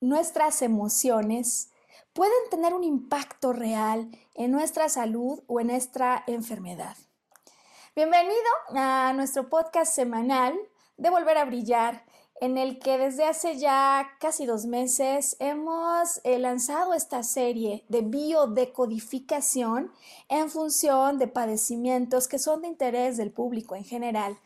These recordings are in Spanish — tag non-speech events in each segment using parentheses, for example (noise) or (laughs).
Nuestras emociones pueden tener un impacto real en nuestra salud o en nuestra enfermedad? Bienvenido a nuestro podcast semanal de Volver a Brillar, en el que desde hace ya casi dos meses hemos eh, lanzado esta serie de biodecodificación en función de padecimientos que son de interés del público en general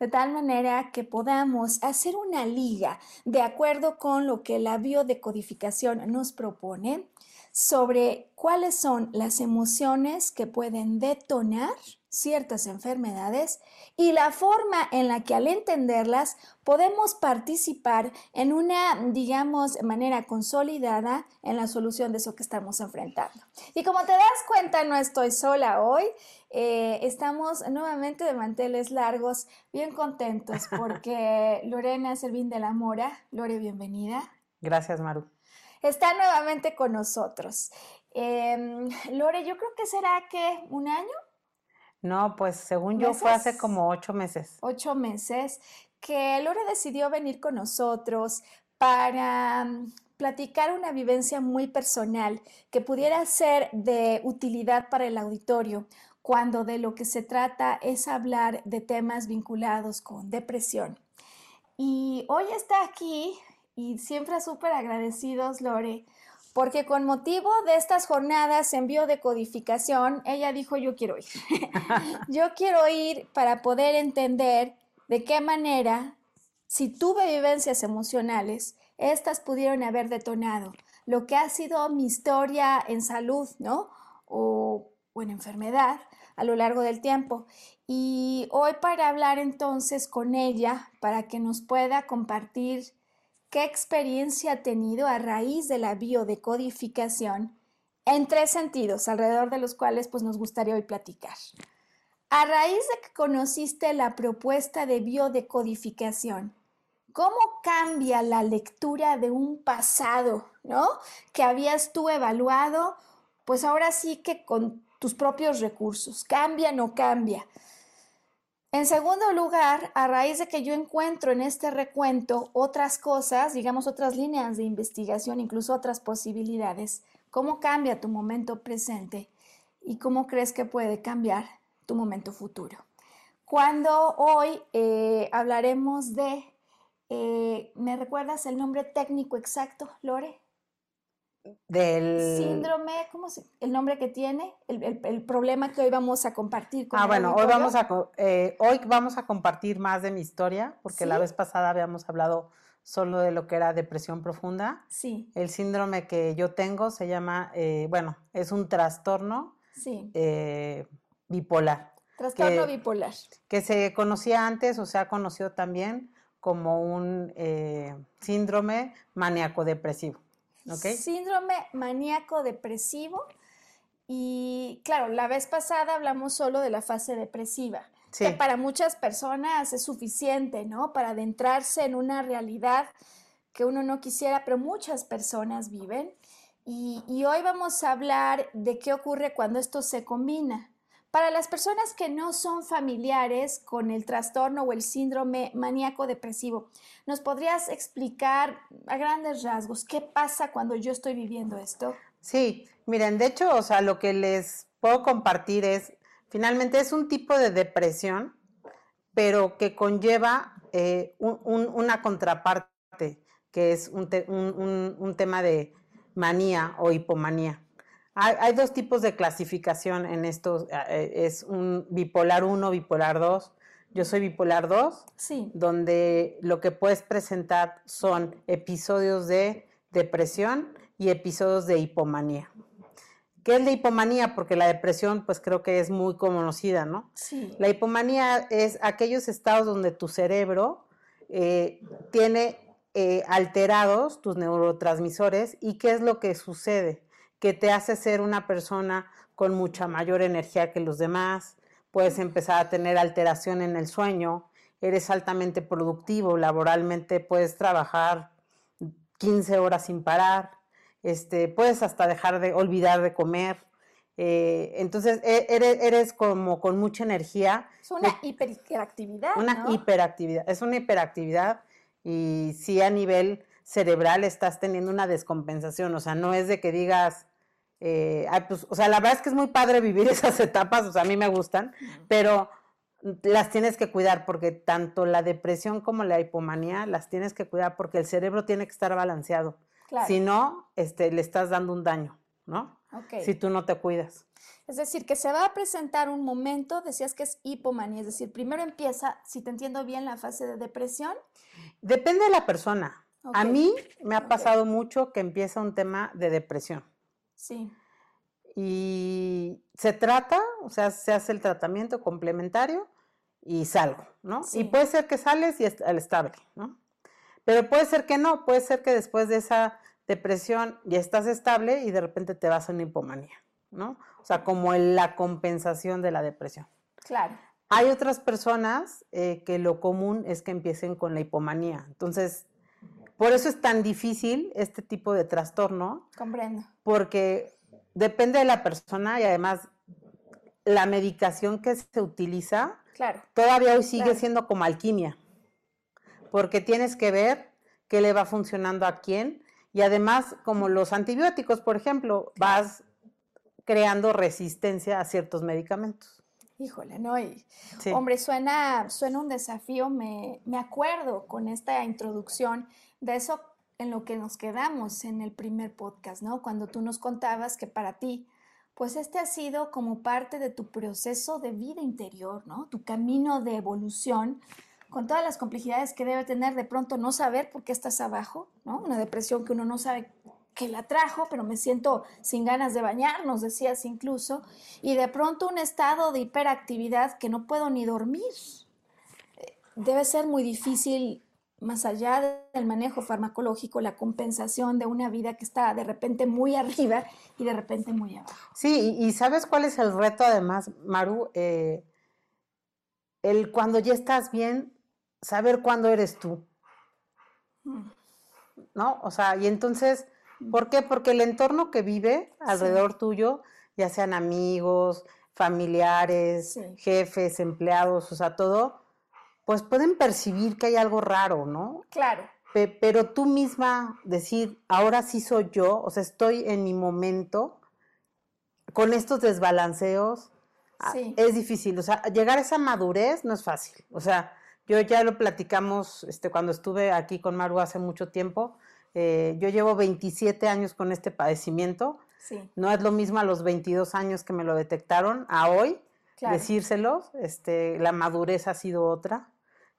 de tal manera que podamos hacer una liga de acuerdo con lo que la biodecodificación nos propone sobre cuáles son las emociones que pueden detonar ciertas enfermedades y la forma en la que al entenderlas podemos participar en una, digamos, manera consolidada en la solución de eso que estamos enfrentando. Y como te das cuenta, no estoy sola hoy, eh, estamos nuevamente de manteles largos, bien contentos (laughs) porque Lorena Servín de la Mora, Lore, bienvenida. Gracias, Maru. Está nuevamente con nosotros. Em, Lore, yo creo que será que un año no, pues según yo fue hace como ocho meses. Ocho meses que Lore decidió venir con nosotros para mm, platicar una vivencia muy personal que pudiera ser de utilidad para el auditorio cuando de lo que se trata es hablar de temas vinculados con depresión. Y hoy está aquí y siempre súper agradecidos, Lore, porque con motivo de estas jornadas en biodecodificación, ella dijo, yo quiero ir. (laughs) yo quiero ir para poder entender de qué manera, si tuve vivencias emocionales, estas pudieron haber detonado lo que ha sido mi historia en salud, ¿no? O, o en enfermedad a lo largo del tiempo. Y hoy para hablar entonces con ella, para que nos pueda compartir qué experiencia ha tenido a raíz de la biodecodificación en tres sentidos, alrededor de los cuales pues, nos gustaría hoy platicar. A raíz de que conociste la propuesta de biodecodificación, ¿cómo cambia la lectura de un pasado, ¿no? Que habías tú evaluado, pues ahora sí que con tus propios recursos, ¿cambia o no cambia? En segundo lugar, a raíz de que yo encuentro en este recuento otras cosas, digamos otras líneas de investigación, incluso otras posibilidades, ¿cómo cambia tu momento presente y cómo crees que puede cambiar tu momento futuro? Cuando hoy eh, hablaremos de, eh, ¿me recuerdas el nombre técnico exacto, Lore? Del síndrome, ¿cómo es el nombre que tiene? El, problema que hoy vamos a compartir. Con ah, bueno, hoy vamos, a, eh, hoy vamos a compartir más de mi historia, porque la vez pasada habíamos hablado solo de lo que era depresión profunda. Sí. El síndrome que yo tengo se llama, eh, bueno, es un trastorno sí. Eh, bipolar. Trastorno bipolar. Que se conocía antes o se ha conocido también como un síndrome maníaco depresivo. Síndrome maníaco depresivo. Y claro, la vez pasada hablamos solo de la fase depresiva, que para muchas personas es suficiente, ¿no? Para adentrarse en una realidad que uno no quisiera, pero muchas personas viven. Y, y hoy vamos a hablar de qué ocurre cuando esto se combina, Para las personas que no son familiares con el trastorno o el síndrome maníaco depresivo, ¿nos podrías explicar a grandes rasgos qué pasa cuando yo estoy viviendo esto? Sí, miren, de hecho, o sea, lo que les puedo compartir es, finalmente es un tipo de depresión, pero que conlleva eh, una contraparte, que es un, un tema de manía o hipomanía. Hay, dos tipos de clasificación en estos, eh, es un bipolar 1, bipolar 2. Yo soy bipolar 2, sí. donde lo que puedes presentar son episodios de depresión y episodios de hipomanía. ¿Qué es la hipomanía? Porque la depresión, pues creo que es muy conocida, ¿no? Sí. La hipomanía es aquellos estados donde tu cerebro eh, tiene eh, alterados tus neurotransmisores y qué es lo que sucede que te hace ser una persona con mucha mayor energía que los demás, puedes empezar a tener alteración en el sueño, eres altamente productivo, laboralmente puedes trabajar 15 horas sin parar, este, puedes hasta dejar de olvidar de comer. Eh, entonces e, eres, eres, como con mucha energía. Es una hiperactividad. Una hiperactividad, es una hiperactividad y sí a nivel cerebral estás teniendo una descompensación, o sea, no es de que digas, eh, pues, o sea, la verdad es que es muy padre vivir (laughs) esas etapas, o sea, a mí me gustan, pero las tienes que cuidar porque tanto la depresión como la hipomanía las tienes que cuidar porque el cerebro tiene que estar balanceado. Si no, este, le estás dando un daño, ¿no? Si tú no te cuidas. Es decir, que se va a presentar un momento, decías que es hipomanía, es decir, primero empieza, si te entiendo bien, la fase de depresión. Depende de la persona. A mí me ha pasado mucho que empieza un tema de depresión. Sí. Y se trata, o sea, se hace el tratamiento complementario y salgo, ¿no? Y puede ser que sales y al estable, ¿no? Pero puede ser que no, puede ser que después de esa depresión ya estás estable y de repente te vas a una hipomanía, ¿no? O sea, como la compensación de la depresión. Claro. Hay otras personas eh, que lo común es que empiecen con la hipomanía. Entonces, por eso es tan difícil este tipo de trastorno. Comprendo. Porque depende de la persona y además la medicación que se utiliza claro. todavía hoy sigue siendo como alquimia. Porque tienes que ver qué le va funcionando a quién. Y además, como los antibióticos, por ejemplo, vas creando resistencia a ciertos medicamentos. Híjole, no, hombre, suena, suena un desafío, me, me acuerdo con esta introducción de eso en lo que nos quedamos en el primer podcast, ¿no? Cuando tú nos contabas que para ti, pues este ha sido como parte de tu proceso de vida interior, ¿no? Tu camino de evolución, con todas las complejidades que debe tener de pronto no saber por qué estás abajo, ¿no? Una depresión que uno no sabe que la trajo, pero me siento sin ganas de bañarnos, decías incluso, y de pronto un estado de hiperactividad que no puedo ni dormir. Eh, debe ser muy difícil más allá del manejo farmacológico, la compensación de una vida que está de repente muy (laughs) arriba y de repente muy abajo. Sí, y, ¿sabes cuál es el reto además, Maru? Eh, el cuando ya estás bien, saber cuándo eres tú. Mm. ¿No? O sea, y entonces, ¿por qué? Porque el entorno que vive alrededor tuyo, ya sean amigos, familiares, jefes, empleados, o sea, todo, pues pueden percibir que hay algo raro, ¿no? Claro. pero tú misma decir, ahora sí soy yo, o sea, estoy en mi momento, con estos desbalanceos, ah, es difícil. O sea, llegar a esa madurez no es fácil. O sea, yo ya lo platicamos este, cuando estuve aquí con Maru hace mucho tiempo. Eh, yo llevo 27 años con este padecimiento. Sí. No es lo mismo a los 22 años que me lo detectaron a hoy. Decírselos, este, la madurez ha sido otra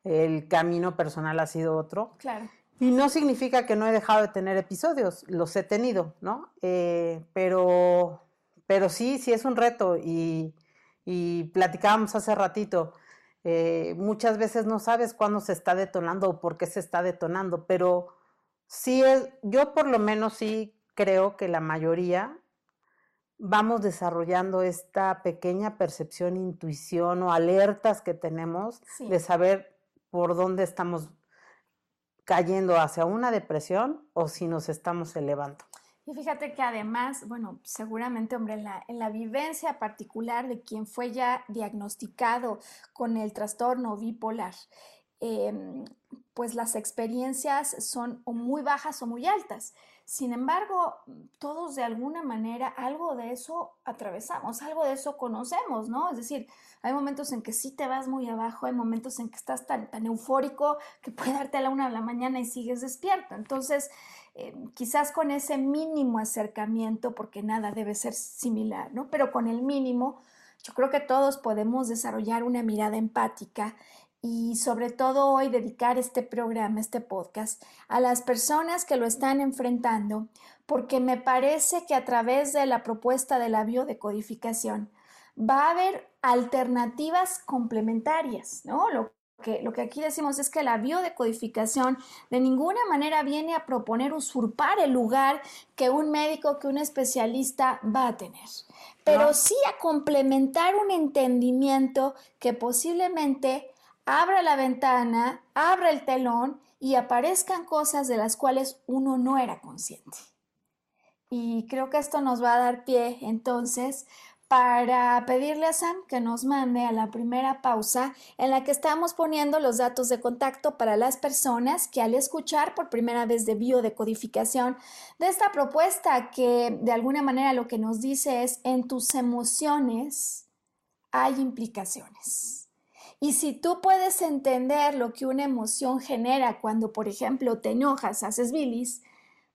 el camino personal ha sido otro. Claro. Y no significa que no he dejado de tener episodios, los he tenido, ¿no? Eh, pero, pero sí, sí es un reto y, y platicábamos hace ratito, eh, muchas veces no sabes cuándo se está detonando o por qué se está detonando, pero sí es, yo por lo menos sí creo que la mayoría vamos desarrollando esta pequeña percepción, intuición o alertas que tenemos de saber por dónde estamos cayendo hacia una depresión o si nos estamos elevando. Y fíjate que además, bueno, seguramente, hombre, en la, en la vivencia particular de quien fue ya diagnosticado con el trastorno bipolar, em, pues las experiencias son o muy bajas o muy altas. Sin embargo, todos de alguna manera algo de eso atravesamos, algo de eso conocemos, ¿no? Es decir, hay momentos en que sí te vas muy abajo, hay momentos en que estás tan, tan eufórico que puede darte a la una de la mañana y sigues despierto. Entonces, eh, quizás con ese mínimo acercamiento, porque nada debe ser similar, ¿no? Pero con el mínimo, yo creo que todos podemos desarrollar una mirada empática y sobre todo hoy dedicar este programa, este podcast, a las personas que lo están enfrentando, porque me parece que a través de la propuesta de la biodecodificación va a haber alternativas complementarias, ¿no? Lo que, lo que aquí decimos es que la biodecodificación de ninguna manera viene a proponer usurpar el lugar que un médico, que un especialista va a tener, pero sí a complementar un entendimiento que posiblemente abra la ventana, abra el telón y aparezcan cosas de las cuales uno no era consciente. Y creo que esto nos va a dar pie entonces para pedirle a Sam que nos mande a la primera pausa en la que estamos poniendo los datos de contacto para las personas que al escuchar por primera vez de biodecodificación de esta propuesta que de alguna manera lo que nos dice es en tus emociones hay implicaciones. Y si tú puedes entender lo que una emoción genera cuando, por ejemplo, te enojas, haces bilis,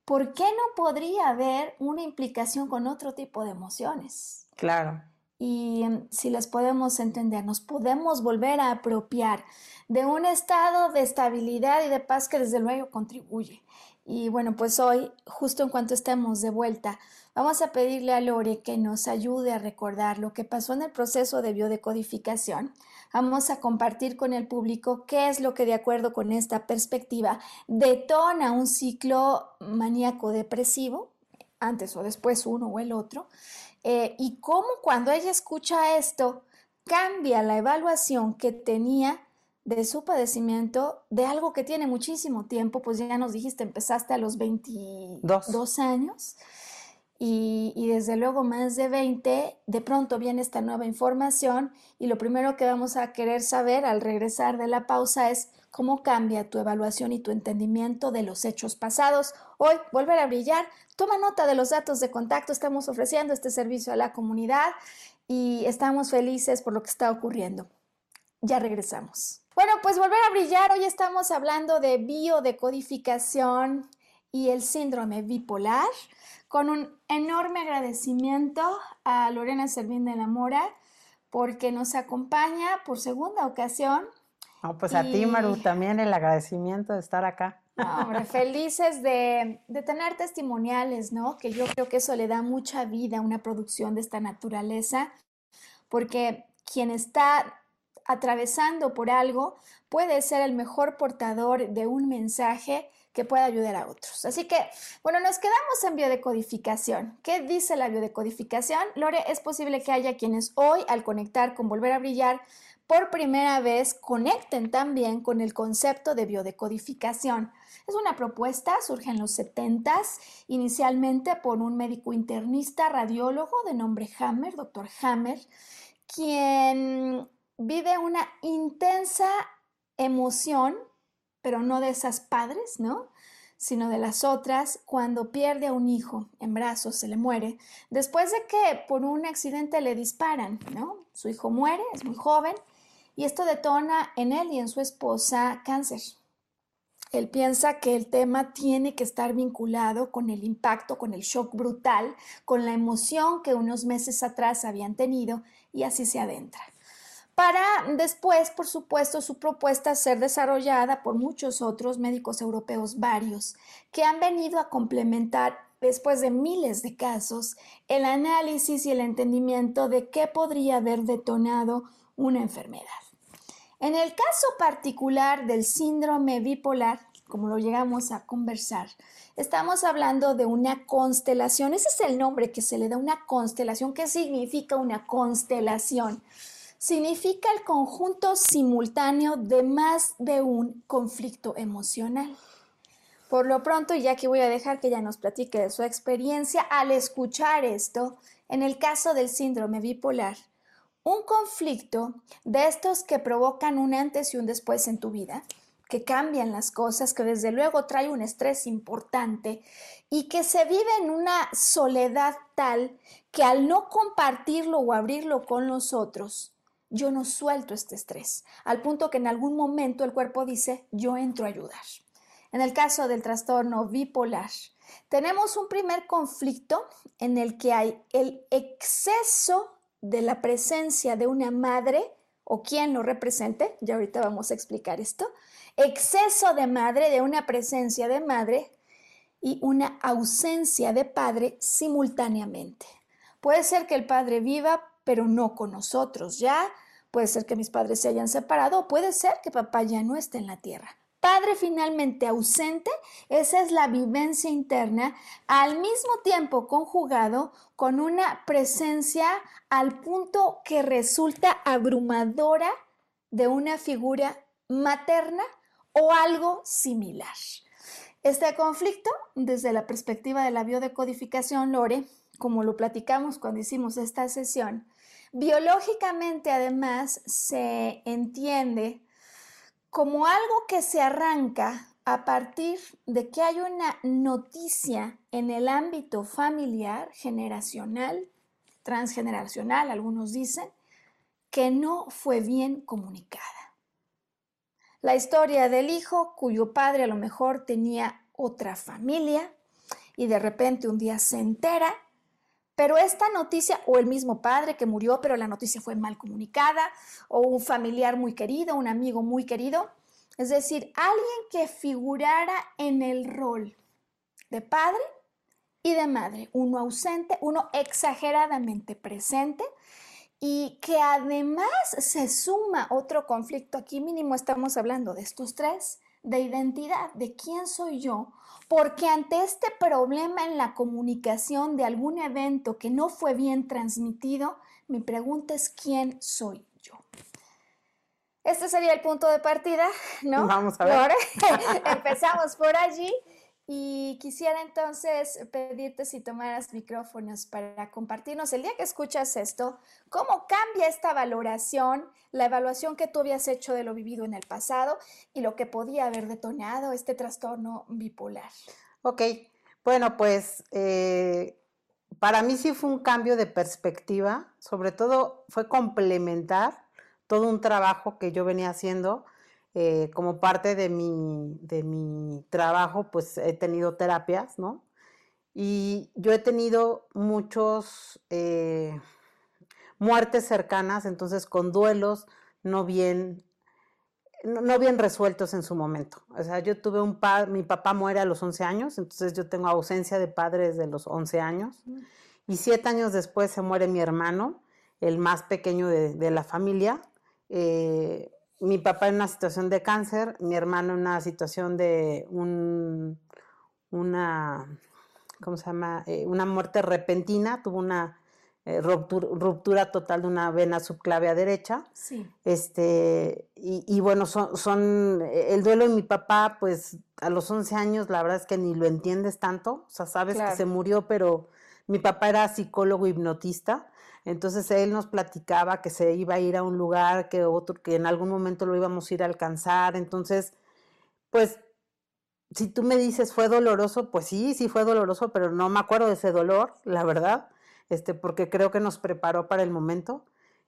¿por qué no podría haber una implicación con otro tipo de emociones? Claro. Y em, si las podemos entender, nos podemos volver a apropiar de un estado de estabilidad y de paz que desde luego contribuye. Y bueno, pues hoy, justo en cuanto estemos de vuelta, vamos a pedirle a Lore que nos ayude a recordar lo que pasó en el proceso de biodecodificación Vamos a compartir con el público qué es lo que de acuerdo con esta perspectiva detona un ciclo maníaco depresivo, antes o después uno o el otro, eh, y cómo cuando ella escucha esto cambia la evaluación que tenía de su padecimiento de algo que tiene muchísimo tiempo, pues ya nos dijiste, empezaste a los 22 años y, desde luego más de 20, de pronto viene esta nueva información y lo primero que vamos a querer saber al regresar de la pausa es cómo cambia tu evaluación y tu entendimiento de los hechos pasados. Hoy, volver a brillar, toma nota de los datos de contacto, estamos ofreciendo este servicio a la comunidad y estamos felices por lo que está ocurriendo. Ya regresamos. Bueno, pues volver a brillar, hoy estamos hablando de biodecodificación y el síndrome bipolar con un enorme agradecimiento a Lorena Servín de la Mora porque nos acompaña por segunda ocasión. pues a ti, Maru, también el agradecimiento de estar acá. hombre, (laughs) felices de, de, tener testimoniales, ¿no? Que yo creo que eso le da mucha vida a una producción de esta naturaleza, porque quien está atravesando por algo puede ser el mejor portador de un mensaje que pueda ayudar a otros. Así que, bueno, nos quedamos en biodecodificación. ¿Qué dice la biodecodificación? Lore, es posible que haya quienes hoy, al conectar con Volver a Brillar, por primera vez conecten también con el concepto de biodecodificación. Es una propuesta, surge en los 70 inicialmente por un médico internista radiólogo de nombre Hammer, doctor Hammer, quien vive una intensa emoción pero no de esas padres, ¿no? sino de las otras, cuando pierde a un hijo en brazos, se le muere, después de que por un accidente le disparan, ¿no? Su hijo muere, es muy joven, y esto detona en él y en su esposa cáncer. Él piensa que el tema tiene que estar vinculado con el impacto, con el shock brutal, con la emoción que unos meses atrás habían tenido, y así se adentra para después, por supuesto, su propuesta ser desarrollada por muchos otros médicos europeos varios, que han venido a complementar, después de miles de casos, el análisis y el entendimiento de qué podría haber detonado una enfermedad. En el caso particular del síndrome bipolar, como lo llegamos a conversar, estamos hablando de una constelación. Ese es el nombre que se le da a una constelación. ¿Qué significa una constelación? Significa el conjunto simultáneo de más de un conflicto emocional. Por lo pronto, ya que voy a dejar que ella nos platique de su experiencia al escuchar esto, en el caso del síndrome bipolar, un conflicto de estos que provocan un antes y un después en tu vida, que cambian las cosas, que desde luego trae un estrés importante y que se vive en una soledad tal que al no compartirlo o abrirlo con los otros, yo no suelto este estrés, al punto que en algún momento el cuerpo dice, yo entro a ayudar. En el caso del trastorno bipolar, tenemos un primer conflicto en el que hay el exceso de la presencia de una madre o quien lo represente, ya ahorita vamos a explicar esto, exceso de madre, de una presencia de madre y una ausencia de padre simultáneamente. Puede ser que el padre viva, pero no con nosotros ya, puede ser que mis padres se hayan separado, o puede ser que papá ya no esté en la tierra. Padre finalmente ausente, esa es la vivencia interna, al mismo tiempo conjugado con una presencia al punto que resulta abrumadora de una figura materna o algo similar. Este conflicto, desde la perspectiva de la biodecodificación Lore, como lo platicamos cuando hicimos esta sesión, biológicamente además se entiende como algo que se arranca a partir de que hay una noticia en el ámbito familiar, generacional, transgeneracional, algunos dicen, que no fue bien comunicada. La historia del hijo cuyo padre a lo mejor tenía otra familia y de repente un día se entera, pero esta noticia, o el mismo padre que murió, pero la noticia fue mal comunicada, o un familiar muy querido, un amigo muy querido, es decir, alguien que figurara en el rol de padre y de madre, uno ausente, uno exageradamente presente, y que además se suma otro conflicto, aquí mínimo estamos hablando de estos tres, de identidad, de quién soy yo, porque ante este problema en la comunicación de algún evento que no fue bien transmitido, mi pregunta es quién soy yo. Este sería el punto de partida, ¿no? Vamos a ver. (laughs) (laughs) Empezamos por allí y quisiera entonces pedirte si tomaras micrófonos para compartirnos el día que escuchas esto, cómo cambia esta valoración, la evaluación que tú habías hecho de lo vivido en el pasado y lo que podía haber detonado este trastorno bipolar. Ok, bueno, pues eh, para mí sí fue un cambio de perspectiva, sobre todo fue complementar todo un trabajo que yo venía haciendo eh, como parte de mi, de mi trabajo, pues he tenido terapias, ¿no? Y yo he tenido muchos eh, muertes cercanas, entonces con duelos no bien, no, bien resueltos en su momento. O sea, yo tuve un padre, mi papá muere a los 11 años, entonces yo tengo ausencia de padre desde los 11 años. Mm. Y siete años después se muere mi hermano, el más pequeño de, de la familia. Eh, mi papá en una situación de cáncer, mi hermano en una situación de un, una, ¿cómo se llama? Eh, una muerte repentina, tuvo una eh, ruptura, total de una vena subclavia derecha. Sí. Este, y, bueno, son, son, el duelo de mi papá, pues a los 11 años, la verdad es que ni lo entiendes tanto, o sea, sabes que se murió, pero mi papá era psicólogo hipnotista entonces él nos platicaba que se iba a ir a un lugar, que otro, que en algún momento lo íbamos a ir a alcanzar. Entonces, pues, si tú me dices fue doloroso, pues sí, sí fue doloroso, pero no me acuerdo de ese dolor, la verdad, este, porque creo que nos preparó para el momento.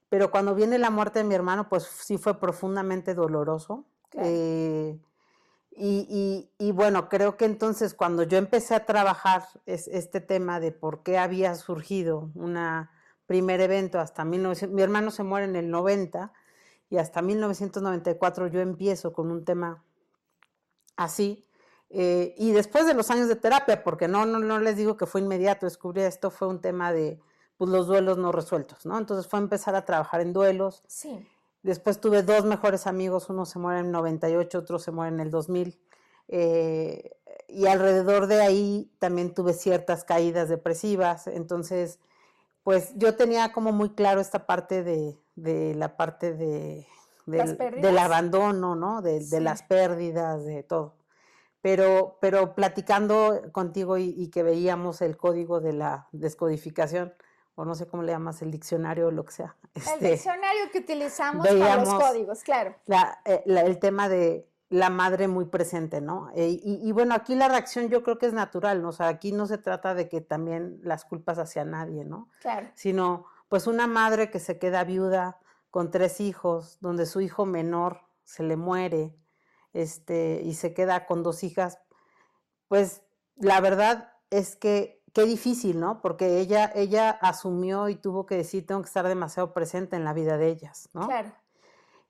Pero cuando viene la muerte de mi hermano, pues sí fue profundamente doloroso. Eh, y, y, bueno, creo que entonces cuando yo empecé a trabajar este tema de por qué había surgido una primer evento hasta 1900, mi hermano se muere en el 90 y hasta 1994 yo empiezo con un tema así. Eh, y después de los años de terapia, porque no, no, no les digo que fue inmediato, descubrí esto, fue un tema de pues, los duelos no resueltos, ¿no? Entonces fue empezar a trabajar en duelos. Sí. Después tuve dos mejores amigos, uno se muere en el 98, otro se muere en el 2000. Eh, y alrededor de ahí también tuve ciertas caídas depresivas. Entonces, pues yo tenía como muy claro esta parte de, la parte de, del, abandono, ¿no? De, las pérdidas, de todo. pero, pero platicando contigo y, que veíamos el código de la descodificación, o no sé cómo le llamas, el diccionario o lo que sea. el este, diccionario que utilizamos para los códigos, claro. Eh, el tema de la madre muy presente, ¿no? Eh, y, y, bueno, aquí la reacción yo creo que es natural, ¿no? O sea, aquí no se trata de que también las culpas hacia nadie, ¿no? Claro. Sino, pues una madre que se queda viuda con tres hijos, donde su hijo menor se le muere, este, y se queda con dos hijas, pues la verdad es que qué difícil, ¿no? Porque ella, ella asumió y tuvo que decir, tengo que estar demasiado presente en la vida de ellas, ¿no? Claro.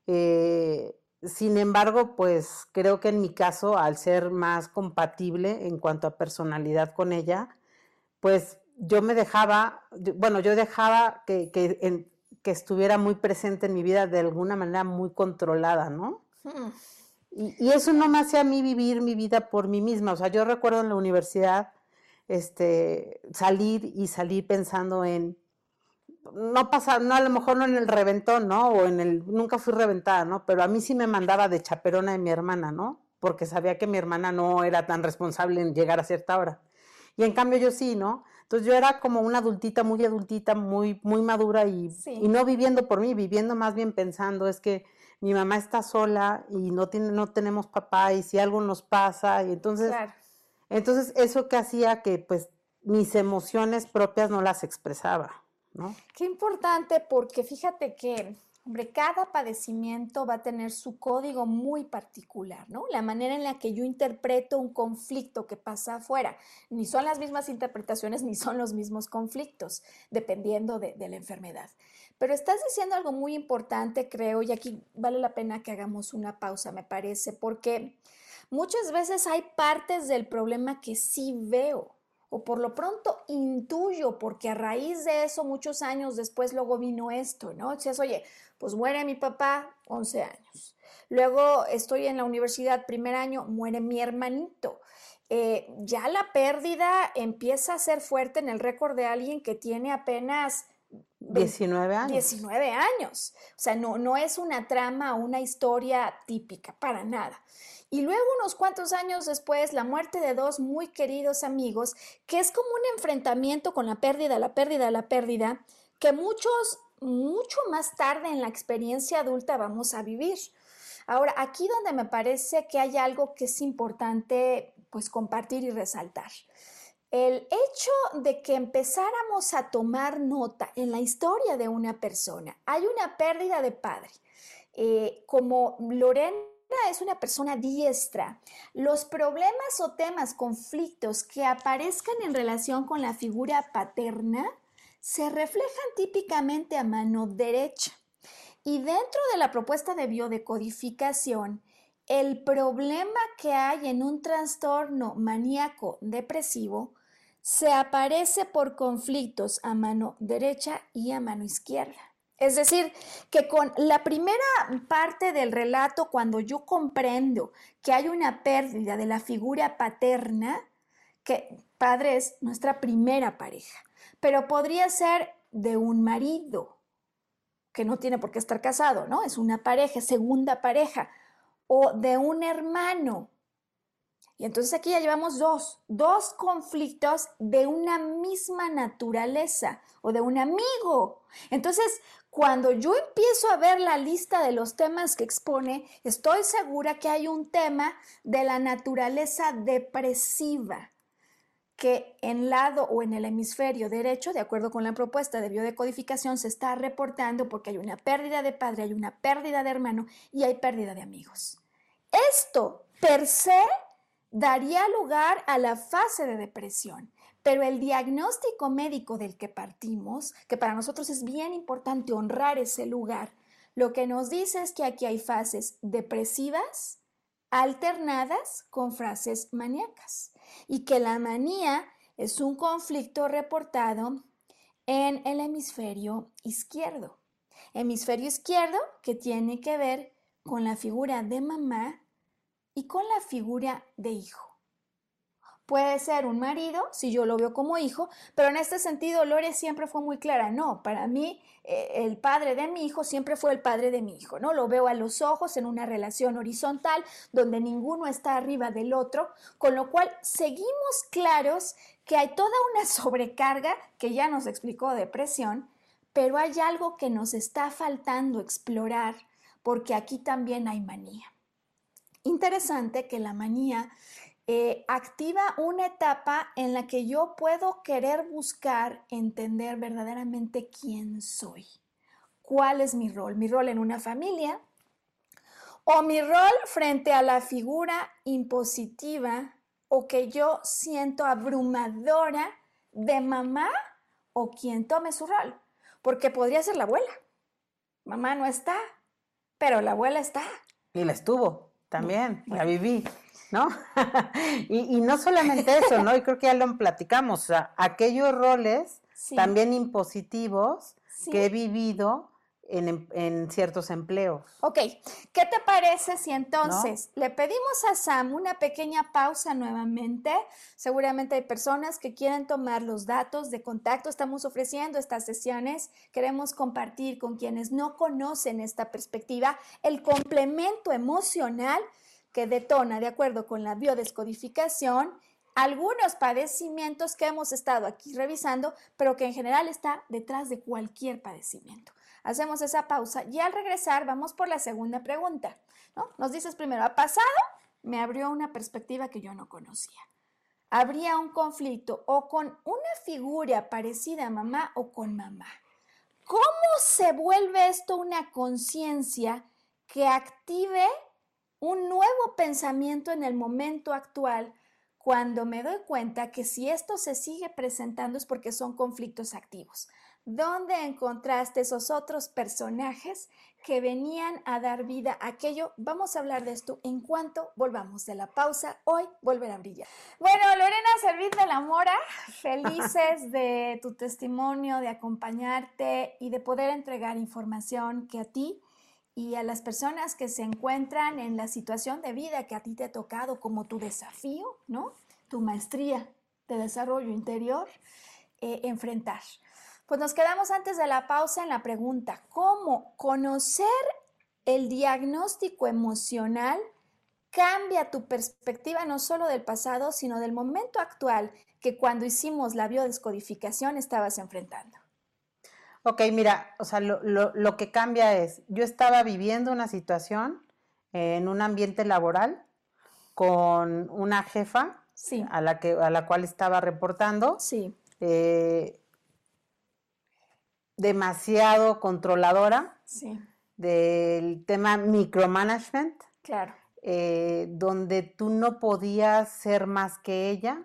Eh, sin embargo, pues creo que en mi caso, al ser más compatible en cuanto a personalidad con ella, pues yo me dejaba, bueno, yo dejaba que, que, estuviera muy presente en mi vida de alguna manera muy controlada, ¿no? Hmm. Y, eso no me hacía a mí vivir mi vida por mí misma. O sea, yo recuerdo en la universidad este, salir y salir pensando en, no pasar, no a lo mejor no en el reventón, ¿no? O en el, nunca fui reventada, ¿no? Pero a mí sí me mandaba de chaperona de mi hermana, ¿no? Porque sabía que mi hermana no era tan responsable en llegar a cierta hora. Y en cambio yo sí, ¿no? Entonces yo era como una adultita, muy adultita, muy, muy madura y, y no viviendo por mí, viviendo más bien pensando, es que mi mamá está sola y no, tiene, no tenemos papá y si algo nos pasa y entonces, entonces eso que hacía que pues mis emociones propias no las expresaba. Qué importante porque fíjate que, hombre, cada padecimiento va a tener su código muy particular, ¿no? La manera en la que yo interpreto un conflicto que pasa afuera, ni son las mismas interpretaciones ni son los mismos conflictos, dependiendo de, de la enfermedad. Pero estás diciendo algo muy importante, creo, y aquí vale la pena que hagamos una pausa, me parece, porque muchas veces hay partes del problema que sí veo o por lo pronto intuyo, porque a raíz de eso muchos años después luego vino esto, ¿no? Dices, oye, pues muere mi papá, 11 años. Luego estoy en la universidad, primer año, muere mi hermanito. Eh, ya la pérdida empieza a ser fuerte en el récord de alguien que tiene apenas 19 años. 19 años. O sea, no, no es una trama una historia típica, para nada. Y luego, unos cuantos años después, la muerte de dos muy queridos amigos, que es como un enfrentamiento con la pérdida, la pérdida, la pérdida, que muchos, mucho más tarde en la experiencia adulta vamos a vivir. Ahora, aquí donde me parece que hay algo que es importante, pues, compartir y resaltar. El hecho de que empezáramos a tomar nota en la historia de una persona, hay una pérdida de padre. Eh, como Lorena es una persona diestra, los problemas o temas, conflictos que aparezcan en relación con la figura paterna se reflejan típicamente a mano derecha. Y dentro de la propuesta de biodecodificación, el problema que hay en un trastorno maníaco depresivo se aparece por conflictos a mano derecha y a mano izquierda. Es decir, que con la primera parte del relato, cuando yo comprendo que hay una pérdida de la figura paterna, que padre es nuestra primera pareja, pero podría ser de un marido, que no tiene por qué estar casado, ¿no? Es una pareja, segunda pareja, o de un hermano, y entonces aquí ya llevamos dos, dos conflictos de una misma naturaleza o de un amigo. Entonces, cuando yo empiezo a ver la lista de los temas que expone, estoy segura que hay un tema de la naturaleza depresiva que en lado o en el hemisferio derecho, de acuerdo con la propuesta de biodecodificación, se está reportando porque hay una pérdida de padre, hay una pérdida de hermano y hay pérdida de amigos. Esto per se daría lugar a la fase de depresión. Pero el diagnóstico médico del que partimos, que para nosotros es bien importante honrar ese lugar, lo que nos dice es que aquí hay fases depresivas alternadas con frases maníacas y que la manía es un conflicto reportado en el hemisferio izquierdo. Hemisferio izquierdo que tiene que ver con la figura de mamá y con la figura de hijo. Puede ser un marido, si yo lo veo como hijo, pero en este sentido Lore siempre fue muy clara. No, para mí eh, el padre de mi hijo siempre fue el padre de mi hijo, ¿no? Lo veo a los ojos en una relación horizontal donde ninguno está arriba del otro, con lo cual seguimos claros que hay toda una (laughs) sobrecarga que ya nos explicó depresión, pero hay algo que nos está faltando explorar porque aquí también hay manía. Interesante que la manía eh, activa una etapa en la que yo puedo querer buscar entender verdaderamente quién soy, cuál es mi rol, mi rol en una familia o mi rol frente a la figura impositiva o que yo siento abrumadora de mamá o quien tome su rol, porque podría ser la abuela. Mamá no está, pero la abuela está. Y la estuvo también, la viví. ¿No? (laughs) y, no solamente eso, ¿no? Y creo que ya lo platicamos, o sea, aquellos roles (laughs) también impositivos que he vivido en, en, ciertos empleos. Ok, ¿qué te parece si entonces le pedimos a Sam una pequeña pausa nuevamente? Seguramente hay personas que quieren tomar los datos de contacto, estamos ofreciendo estas sesiones, queremos compartir con quienes no conocen esta perspectiva el complemento emocional que detona, de acuerdo con la biodescodificación, algunos padecimientos que hemos estado aquí revisando, pero que en general está detrás de cualquier padecimiento. Hacemos esa pausa y al regresar vamos por la segunda pregunta. ¿no? Nos dices primero, ¿ha pasado? Me abrió una perspectiva que yo no conocía. Habría un conflicto o con una figura parecida a mamá o con mamá. ¿Cómo se vuelve esto una conciencia que active un nuevo pensamiento en el momento actual cuando me doy cuenta que si esto se sigue presentando es porque son conflictos activos. ¿Dónde encontraste esos otros personajes que venían a dar vida a aquello? Vamos a hablar de esto en cuanto volvamos de la pausa. Hoy volverá a brillar. Bueno, Lorena Servid de la Mora, (laughs) felices de tu testimonio, de acompañarte y de poder entregar información que a ti y a las personas que se encuentran en la situación de vida que a ti te ha tocado como tu desafío, ¿no? Tu maestría de desarrollo interior, eh, enfrentar. Pues nos quedamos antes de la pausa en la pregunta, ¿cómo conocer el diagnóstico emocional cambia tu perspectiva no solo del pasado, sino del momento actual que cuando hicimos la biodescodificación estabas enfrentando? Ok, mira, o sea, lo, lo, que cambia es, yo estaba viviendo una situación en un ambiente laboral con una jefa a, la que, a la cual estaba reportando. Sí. Eh, demasiado controladora sí. del tema micromanagement. Claro. Eh, donde tú no podías ser más que ella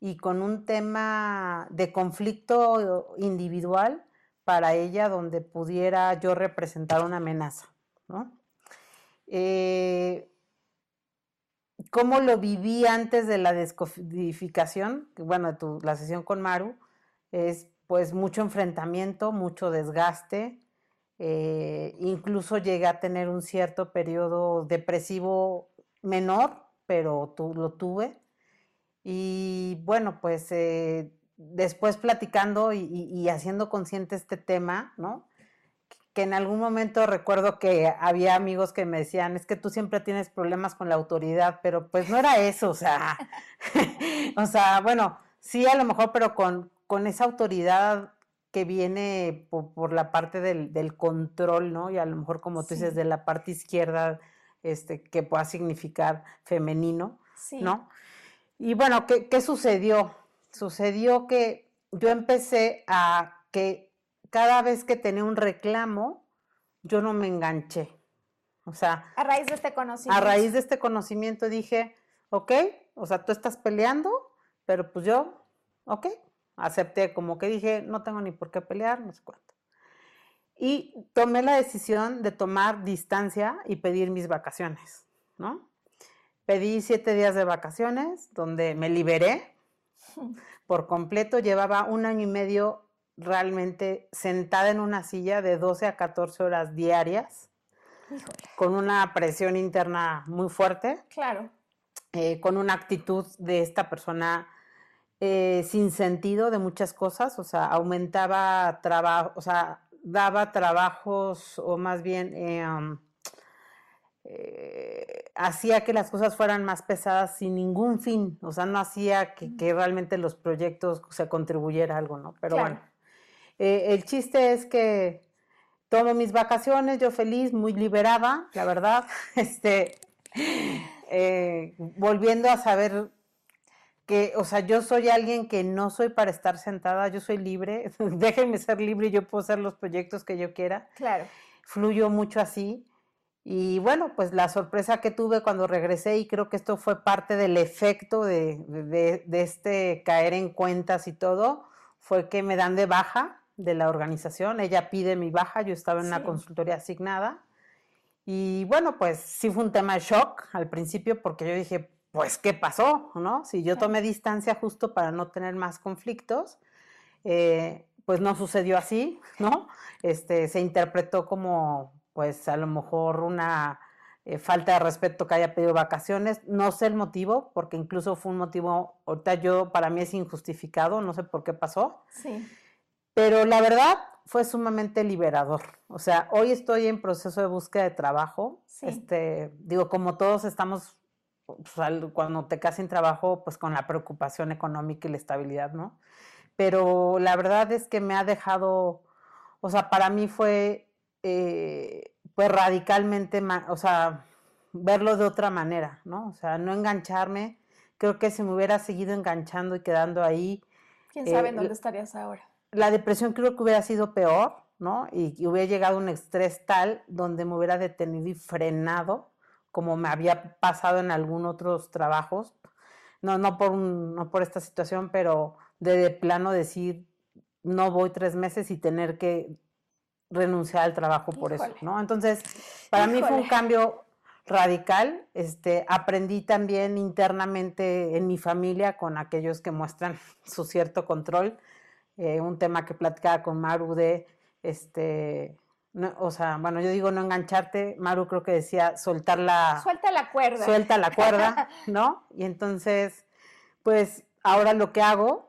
y con un tema de conflicto individual para ella donde pudiera yo representar una amenaza, ¿no? Eh, ¿Cómo lo viví antes de la descodificación? Bueno, tu, la sesión con Maru es pues mucho enfrentamiento, mucho desgaste, eh, incluso llegué a tener un cierto periodo depresivo menor, pero tú, lo tuve. Y bueno, pues eh, después platicando y, haciendo consciente este tema, ¿no? Que en algún momento recuerdo que había amigos que me decían, es que tú siempre tienes problemas con la autoridad, pero pues no era eso, o sea, (laughs) o sea, bueno, sí a lo mejor, pero con, con esa autoridad que viene por, la parte del, control, ¿no? Y a lo mejor, como tú dices, de la parte izquierda, este, que pueda significar femenino, ¿no? Y bueno, ¿qué, ¿qué sucedió? Sucedió que yo empecé a que cada vez que tenía un reclamo, yo no me enganché. O sea, a raíz de este conocimiento. A raíz de este conocimiento dije, ok, o sea, tú estás peleando, pero pues yo, ok, acepté como que dije, no tengo ni por qué pelear, no sé cuánto. Y tomé la decisión de tomar distancia y pedir mis vacaciones, ¿no? Pedí siete días de vacaciones donde me liberé, (laughs) por completo. Llevaba un año y medio realmente sentada en una silla de 12 a 14 horas diarias, con una presión interna muy fuerte. Claro. eh, con una actitud de esta persona eh, sin sentido de muchas cosas, o sea, aumentaba trabajo, o sea, daba trabajos o más bien eh, um, hacía que las cosas fueran más pesadas sin ningún fin, o sea, no hacía que, realmente los proyectos se contribuyera a algo, ¿no? Pero bueno, el chiste es que tomo mis vacaciones, yo feliz, muy liberada, la verdad, (laughs) este, eh, volviendo a saber que, o sea, yo soy alguien que no soy para estar sentada, yo soy libre, (laughs) déjenme ser libre y yo puedo hacer los proyectos que yo quiera. Claro. Fluyo mucho así. Y bueno, pues la sorpresa que tuve cuando regresé, y creo que esto fue parte del efecto de, de este caer en cuentas y todo, fue que me dan de baja de la organización. Ella pide mi baja, yo estaba en una consultoría asignada. Y bueno, pues sí fue un tema de shock al principio porque yo dije, pues, ¿qué pasó? ¿No? Si yo tomé distancia justo para no tener más conflictos, eh, pues no sucedió así, ¿no? Este, se interpretó como, pues, a lo mejor una eh, falta de respeto que haya pedido vacaciones. No sé el motivo, porque incluso fue un motivo, ahorita yo, para mí es injustificado, no sé por qué pasó. Sí. Pero la verdad fue sumamente liberador. O sea, hoy estoy en proceso de búsqueda de trabajo. Este, digo, como todos estamos pues, cuando te quedas sin trabajo, pues con la preocupación económica y la estabilidad, ¿no? Pero la verdad es que me ha dejado, o sea, para mí fue, eh, pues radicalmente, o sea, verlo de otra manera, ¿no? O sea, no engancharme. Creo que si me hubiera seguido enganchando y quedando ahí. ¿Quién sabe eh, dónde estarías ahora? la depresión creo que hubiera sido peor, ¿no? Y, hubiera llegado a un estrés tal donde me hubiera detenido y frenado, como me había pasado en algunos otros trabajos. No, no por, no por esta situación, pero de, plano decir, no voy tres meses y tener que renunciar al trabajo por eso, ¿no? Entonces, para mí fue un cambio radical. Este, aprendí también internamente en mi familia con aquellos que muestran (laughs) su cierto control eh, un tema que platicaba con Maru de, este, o sea, bueno, yo digo no engancharte, Maru creo que decía soltar la... Suelta la cuerda. Suelta la cuerda, (laughs) ¿no? Y entonces, pues ahora lo que hago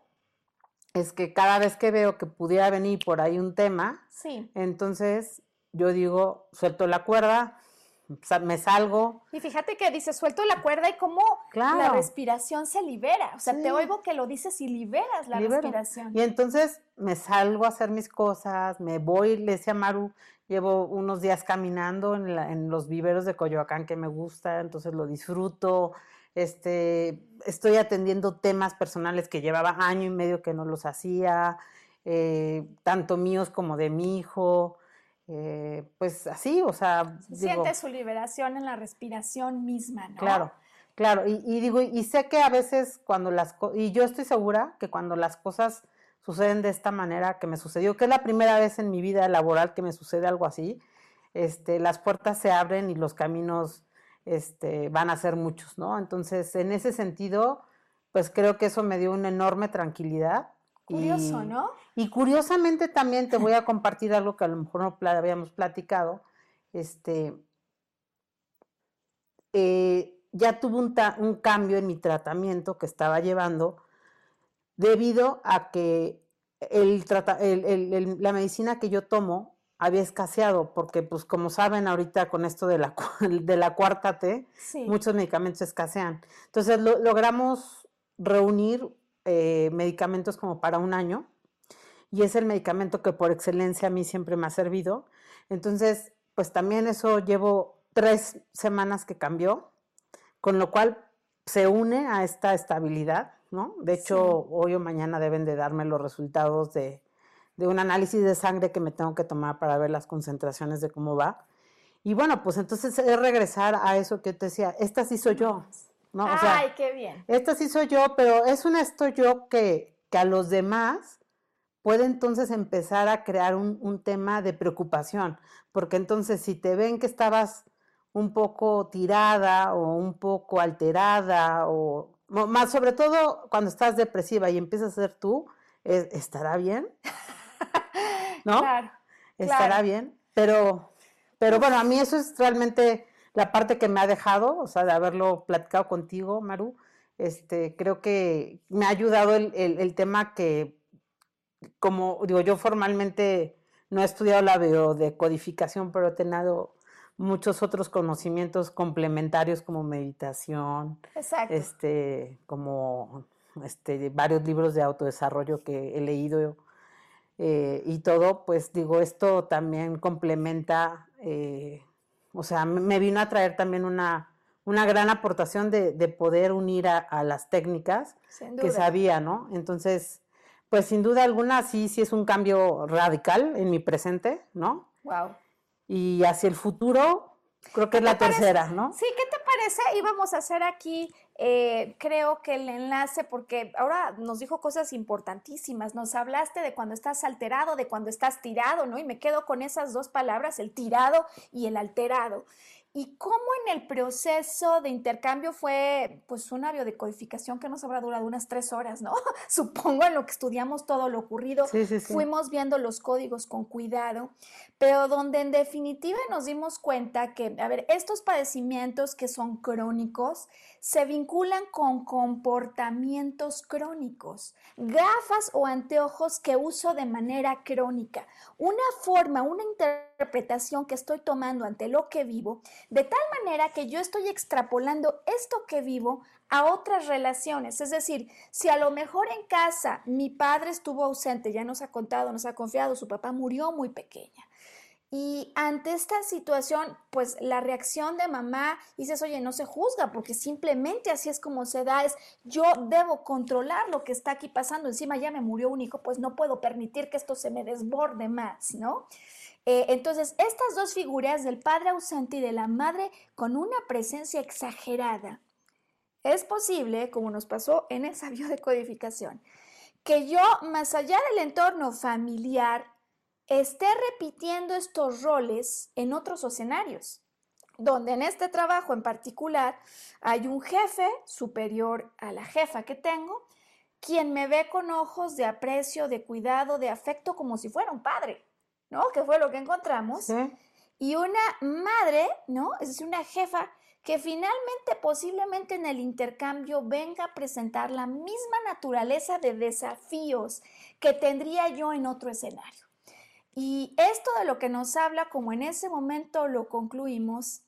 es que cada vez que veo que pudiera venir por ahí un tema, sí. entonces yo digo, suelto la cuerda, me salgo. Y fíjate que dice, suelto la cuerda y cómo la respiración se libera. O sea, te oigo que lo dices y liberas la respiración. Y entonces me salgo a hacer mis cosas, me voy, le decía Maru, llevo unos días caminando en, en, los viveros de Coyoacán que me gusta, entonces lo disfruto. Este, estoy atendiendo temas personales que llevaba año y medio que no los hacía, eh, tanto míos como de mi hijo. Eh, pues así, o sea... siente su liberación en la respiración misma, ¿no? Claro, claro, y, digo, y sé que a veces cuando las y yo estoy segura que cuando las cosas suceden de esta manera que me sucedió, que es la primera vez en mi vida laboral que me sucede algo así, este, las puertas se abren y los caminos este, van a ser muchos, ¿no? Entonces, en ese sentido, pues creo que eso me dio una enorme tranquilidad Curioso, ¿no? Y curiosamente también te voy a compartir algo que a lo mejor no habíamos platicado. Este, eh, ya tuve un, cambio en mi tratamiento que estaba llevando debido a que el, la medicina que yo tomo había escaseado, porque pues como saben ahorita con esto de la, (laughs) de la cuarta T, muchos medicamentos escasean. Entonces logramos reunir eh, medicamentos como para un año y es el medicamento que por excelencia a mí siempre me ha servido. Entonces, pues también eso llevo tres semanas que cambió, con lo cual se une a esta estabilidad, ¿no? De hecho, hoy o mañana deben de darme los resultados de, de un análisis de sangre que me tengo que tomar para ver las concentraciones de cómo va. Y bueno, pues entonces es regresar a eso que te decía, esta sí soy yo. ¿no? Ay, qué bien. Esta sí soy yo, pero es un esto yo que, que a los demás puede entonces empezar a crear un, tema de preocupación, porque entonces si te ven que estabas un poco tirada o un poco alterada o más sobre todo cuando estás depresiva y empiezas a ser tú, ¿estará bien? (laughs) ¿No? Claro, ¿Estará bien? Pero, pero bueno, a mí eso es realmente la parte que me ha dejado, o sea, de haberlo platicado contigo, Maru, este, creo que me ha ayudado el, el tema que, como digo, yo formalmente no he estudiado la biodecodificación, pero he tenido muchos otros conocimientos complementarios como meditación, este, como este, varios libros de autodesarrollo que he leído eh, y todo, pues digo, esto también complementa, eh, o sea, me vino a traer también una, una gran aportación de, poder unir a, las técnicas que sabía, ¿no? Entonces, pues sin duda alguna sí, sí es un cambio radical en mi presente, ¿no? Wow. Y hacia el futuro, creo que es la tercera, ¿no? Sí, ¿qué te parece? Íbamos a hacer aquí eh, creo que el enlace, porque ahora nos dijo cosas importantísimas, nos hablaste de cuando estás alterado, de cuando estás tirado, ¿no? Y me quedo con esas dos palabras, el tirado y el alterado y cómo en el proceso de intercambio fue pues una biodecodificación que nos habrá durado unas tres horas, ¿no? (laughs) Supongo en lo que estudiamos todo lo ocurrido, fuimos viendo los códigos con cuidado, pero donde en definitiva nos dimos cuenta que, a ver, estos padecimientos que son crónicos se vinculan con comportamientos crónicos, gafas o anteojos que uso de manera crónica, una forma, una interpretación que estoy tomando ante lo que vivo de tal manera que yo estoy extrapolando esto que vivo a otras relaciones. Es decir, si a lo mejor en casa mi padre estuvo ausente, ya nos ha contado, nos ha confiado, su papá murió muy pequeña. Y ante esta situación, pues la reacción de mamá dices, oye, no se juzga porque simplemente así es como se da, es yo debo controlar lo que está aquí pasando, encima ya me murió un hijo, pues no puedo permitir que esto se me desborde más, ¿no? Eh, entonces, estas dos figuras del padre ausente y de la madre con una presencia exagerada, es posible, como nos pasó en esa (laughs) biodecodificación, que yo, más allá del entorno familiar, esté repitiendo estos roles en otros escenarios, donde en este trabajo en particular hay un jefe superior a la jefa que tengo, quien me ve con ojos de aprecio, de cuidado, de afecto, como si fuera un padre. ¿no? Que fue lo que encontramos. Y una madre, ¿no? Es decir, una jefa que finalmente posiblemente en el intercambio venga a presentar la misma naturaleza de desafíos que tendría yo en otro escenario. Y esto de lo que nos habla, como en ese momento lo concluimos,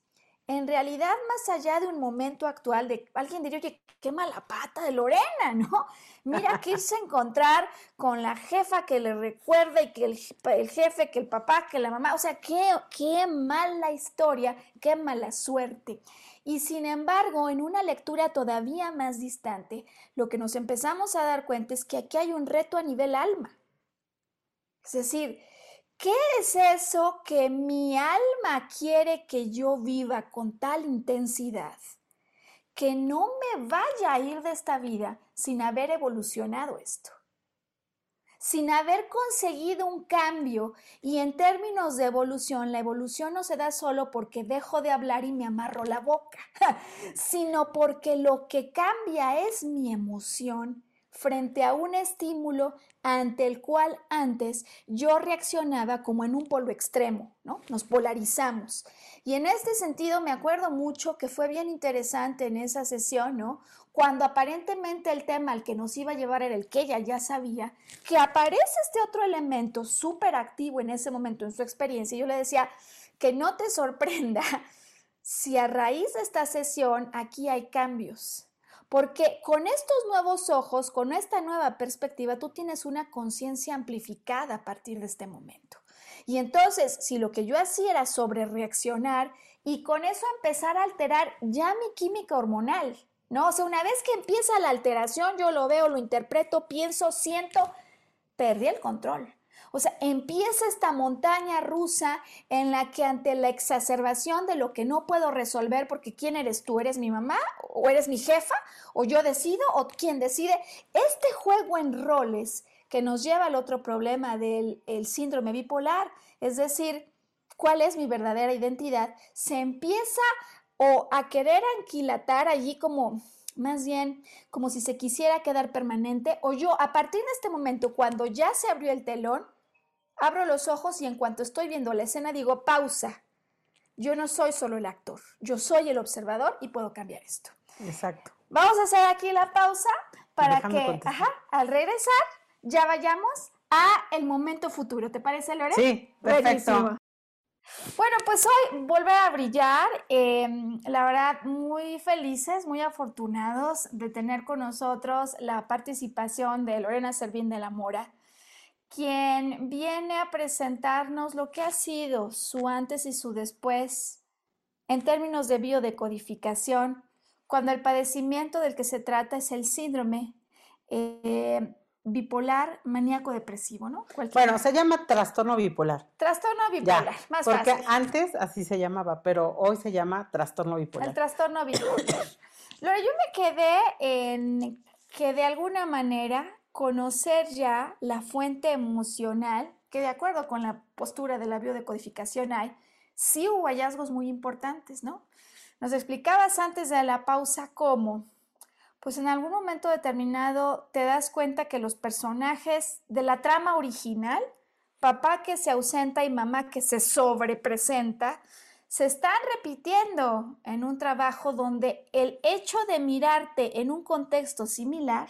en realidad más allá de un momento actual de alguien diría, oye, qué mala pata de Lorena, ¿no? (laughs) Mira que irse a encontrar con la jefa que le recuerda y que el, jefe, que el papá, que la mamá, o sea, qué, qué mala historia, qué mala suerte. Y sin embargo, en una lectura todavía más distante, lo que nos empezamos a dar cuenta es que aquí hay un reto a nivel alma. Es decir, ¿Qué es eso que mi alma quiere que yo viva con tal intensidad? Que no me vaya a ir de esta vida sin haber evolucionado esto, sin haber conseguido un cambio. Y en términos de evolución, la evolución no se da solo porque dejo de hablar y me amarro la boca, (laughs) sino porque lo que cambia es mi emoción frente a un estímulo ante el cual antes yo reaccionaba como en un polo extremo, ¿no? Nos polarizamos. Y en este sentido me acuerdo mucho que fue bien interesante en esa sesión, ¿no? Cuando aparentemente el tema al que nos iba a llevar era el que ella ya sabía, que aparece este otro elemento súper activo en ese momento en su experiencia. Y yo le decía, que no te sorprenda (laughs) si a raíz de esta sesión aquí hay cambios porque con estos nuevos ojos, con esta nueva perspectiva, tú tienes una conciencia amplificada a partir de este momento. Y entonces, si lo que yo hacía era sobre reaccionar y con eso empezar a alterar ya mi química hormonal, ¿no? O sea, una vez que empieza la alteración, yo lo veo, lo interpreto, pienso, siento, perdí el control. O sea, empieza esta montaña rusa en la que ante la exacerbación de lo que no puedo resolver, porque ¿quién eres tú? ¿Eres mi mamá? ¿O eres mi jefa? ¿O yo decido? ¿O quién decide? Este juego en roles que nos lleva al otro problema del síndrome bipolar, es decir, ¿cuál es mi verdadera identidad? Se empieza o a querer anquilatar allí como más bien como si se quisiera quedar permanente, o yo a partir de este momento, cuando ya se abrió el telón, Abro los ojos y en cuanto estoy viendo la escena digo pausa. yo no soy solo el actor, yo soy el observador y puedo cambiar esto. Exacto. Vamos a hacer aquí la pausa para que, ajá, al regresar, ya vayamos a el momento futuro. ¿Te parece, Lore? Sí, perfecto. Bueno, pues hoy volver a brillar. Em, la verdad, muy felices, muy afortunados de tener con nosotros la participación de Lorena Servín de la Mora, quien viene a presentarnos lo que ha sido su antes y su después en términos de biodecodificación, cuando el padecimiento del que se trata es el síndrome. Eh, bipolar maníaco depresivo, ¿no? Bueno, se llama trastorno bipolar. Trastorno bipolar, más porque antes así se llamaba, pero hoy se llama trastorno bipolar. El trastorno bipolar. Laura, yo me quedé en que de alguna manera conocer ya la fuente emocional, que de acuerdo con la postura de la biodecodificación hay, sí hubo hallazgos muy importantes, ¿no? Nos explicabas antes de la pausa cómo pues en algún momento determinado te das cuenta que los personajes de la trama original, papá que se ausenta y mamá que se sobrepresenta, se están repitiendo en un trabajo donde el hecho de mirarte en un contexto similar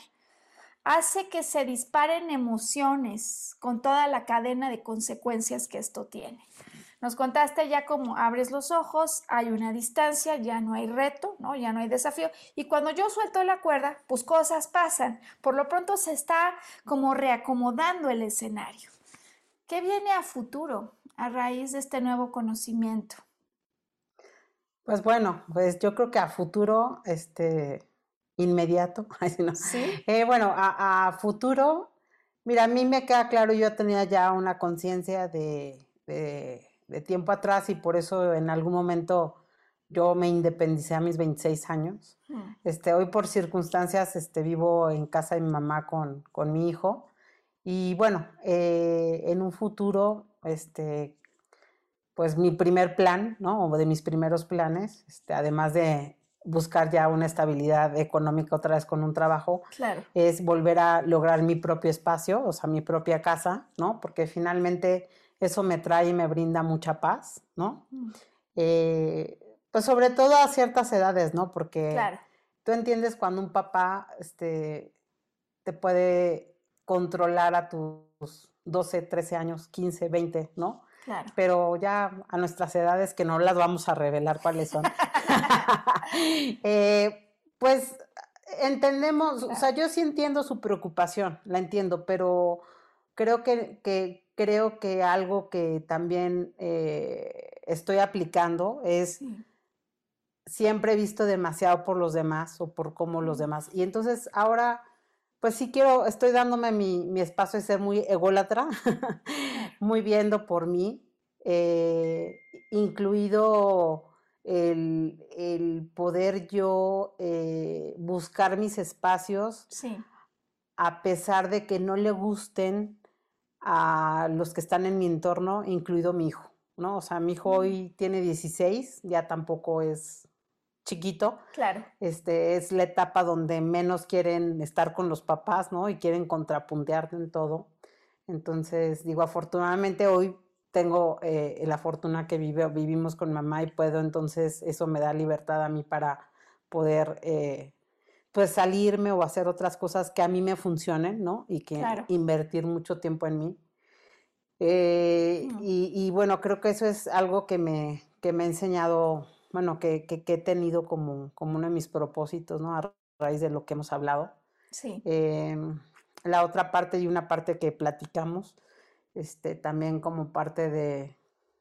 hace que se disparen emociones con toda la cadena de consecuencias que esto tiene. Nos contaste ya cómo abres los ojos, hay una distancia, ya no hay reto, ¿no? Ya no hay desafío. Y cuando yo suelto la cuerda, pues cosas pasan. Por lo pronto se está como reacomodando el escenario. ¿Qué viene a futuro a raíz de este nuevo conocimiento? Pues bueno, pues yo creo que a futuro, este, inmediato, (laughs) ¿Sí? Eh, bueno, a, futuro, mira, a mí me queda claro, yo tenía ya una conciencia de de tiempo atrás y por eso en algún momento yo me independicé a mis 26 años. Mm. Este, hoy por circunstancias este, vivo en casa de mi mamá con, con mi hijo. Y bueno, eh, en un futuro, este, pues mi primer plan, ¿no? O de mis primeros planes, este, además de buscar ya una estabilidad económica otra vez con un trabajo, claro. es volver a lograr mi propio espacio, o sea, mi propia casa, ¿no? Porque finalmente eso me trae y me brinda mucha paz, ¿no? Mm. Eh, pues sobre todo a ciertas edades, ¿no? Porque tú entiendes cuando un papá este, te puede controlar a tus 12, 13 años, 15, 20, ¿no? Claro. Pero ya a nuestras edades, que no las vamos a revelar cuáles son, (laughs) (laughs) eh, pues entendemos, o sea, yo sí entiendo su preocupación, la entiendo, pero creo que, que creo que algo que también eh, estoy aplicando es siempre he visto demasiado por los demás o por cómo los demás. Y entonces ahora, pues sí quiero, estoy dándome mi, espacio de ser muy ególatra, (laughs) muy viendo por mí, eh, incluido el, poder yo eh, buscar mis espacios. A pesar de que no le gusten a los que están en mi entorno, incluido mi hijo, ¿no? O sea, mi hijo hoy tiene 16, ya tampoco es chiquito. Claro. Este, es la etapa donde menos quieren estar con los papás, ¿no? Y quieren contrapuntearte en todo. Entonces, digo, afortunadamente hoy tengo eh, la fortuna que vive, vivimos con mamá y puedo, entonces eso me da libertad a mí para poder eh, pues salirme o hacer otras cosas que a mí me funcionen, ¿no? Y que invertir mucho tiempo en mí. Eh, mm. y, bueno, creo que eso es algo que me, que me ha enseñado, bueno, que, que, he tenido como, como uno de mis propósitos, ¿no? A raíz de lo que hemos hablado. Sí. Em, la otra parte y una parte que platicamos, este, también como parte de,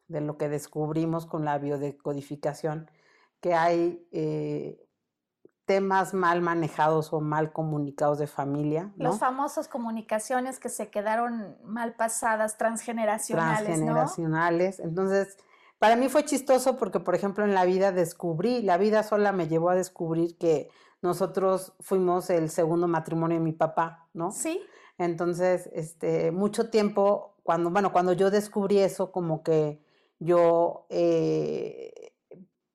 de lo que descubrimos con la biodecodificación, que hay eh, temas mal manejados o mal comunicados de familia. ¿no? Las famosas comunicaciones que se quedaron mal pasadas, transgeneracionales. Transgeneracionales. Entonces, para mí fue chistoso porque, por ejemplo, en la vida descubrí, la vida sola me llevó a descubrir que nosotros fuimos el segundo matrimonio de mi papá, ¿no? Sí. Entonces, este, mucho tiempo, cuando, bueno, cuando yo descubrí eso, como que yo eh,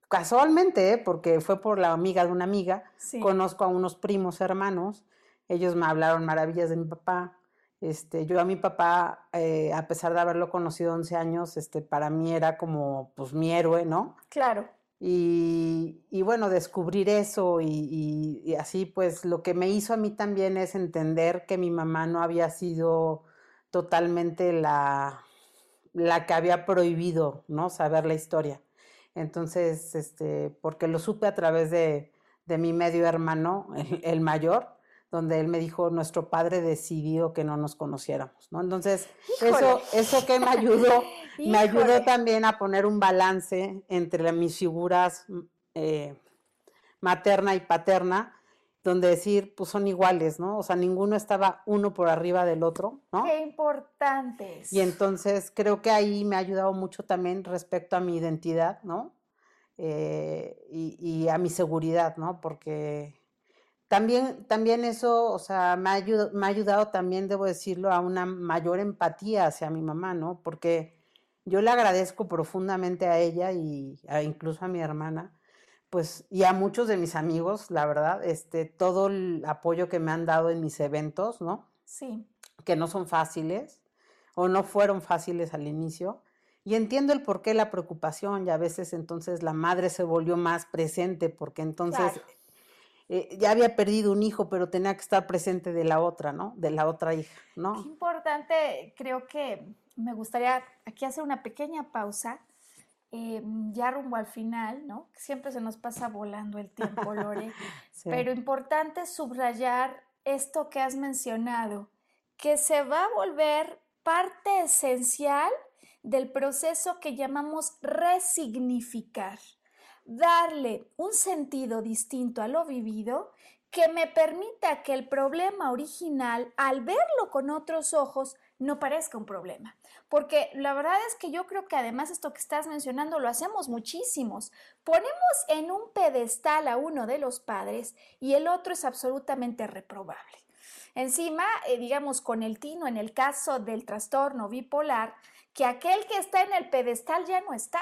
casualmente, ¿eh? porque fue por la amiga de una amiga, conozco a unos primos hermanos, ellos me hablaron maravillas de mi papá, Este, yo a mi papá, eh, a pesar de haberlo conocido 11 años, este, para mí era como, pues, mi héroe, ¿no? Claro. Y, y bueno, descubrir eso y, y- y así, pues, lo que me hizo a mí también es entender que mi mamá no había sido totalmente la, la que había prohibido, ¿no? Saber la historia. Entonces, este, porque lo supe a través de, de mi medio hermano, el, el mayor, donde él me dijo, nuestro padre decidió que no nos conociéramos, ¿no? Entonces, eso, Híjole. eso que me ayudó, (laughs) me ayudó también a poner un balance entre mis figuras eh, materna y paterna, donde decir, pues son iguales, ¿no? O sea, ninguno estaba uno por arriba del otro, ¿no? Qué importantes. Y entonces creo que ahí me ha ayudado mucho también respecto a mi identidad, ¿no? Eh, y, y a mi seguridad, ¿no? Porque también, también eso, o sea, me ha, ayudado, me ha ayudado también, debo decirlo, a una mayor empatía hacia mi mamá, ¿no? Porque yo le agradezco profundamente a ella y a- incluso a mi hermana, pues, y a muchos de mis amigos, la verdad, este, todo el apoyo que me han dado en mis eventos, ¿no? Sí, que no son fáciles o no fueron fáciles al inicio. Y entiendo el porqué la preocupación y a veces entonces la madre se volvió más presente porque entonces Claro. eh, ya había perdido un hijo, pero tenía que estar presente de la otra, ¿no? De la otra hija, qué ¿no? importante. Creo que me gustaría aquí hacer una pequeña pausa, eh, ya rumbo al final, ¿no? Siempre se nos pasa volando el tiempo, Lore. (laughs) Sí. Pero importante subrayar esto que has mencionado, que se va a volver parte esencial del proceso que llamamos resignificar, darle un sentido distinto a lo vivido que me permita que el problema original, al verlo con otros ojos, no parezca un problema. Porque la verdad es que yo creo que además esto que estás mencionando lo hacemos muchísimos. Ponemos en un pedestal a uno de los padres y el otro es absolutamente reprobable. Encima, eh, digamos, con el tino, en el caso del trastorno bipolar, que aquel que está en el pedestal ya no está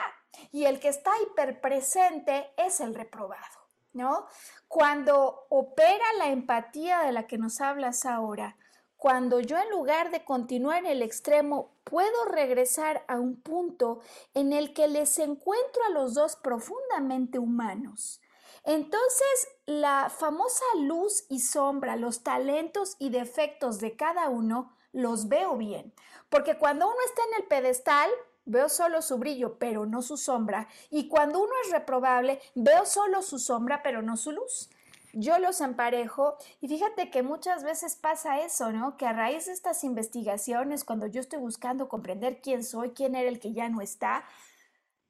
y el que está hiperpresente es el reprobado, ¿no? Cuando opera la empatía de la que nos hablas ahora, cuando yo en lugar de continuar en el extremo, puedo regresar a un punto en el que les encuentro a los dos profundamente humanos. Entonces, la famosa luz y sombra, los talentos y defectos de cada uno, los veo bien. Porque cuando uno está en el pedestal, veo solo su brillo, pero no su sombra. Y cuando uno es reprobable, veo solo su sombra, pero no su luz. Yo los emparejo y fíjate que muchas veces pasa eso, ¿no? Que a raíz de estas investigaciones, cuando yo estoy buscando comprender quién soy, quién era el que ya no está,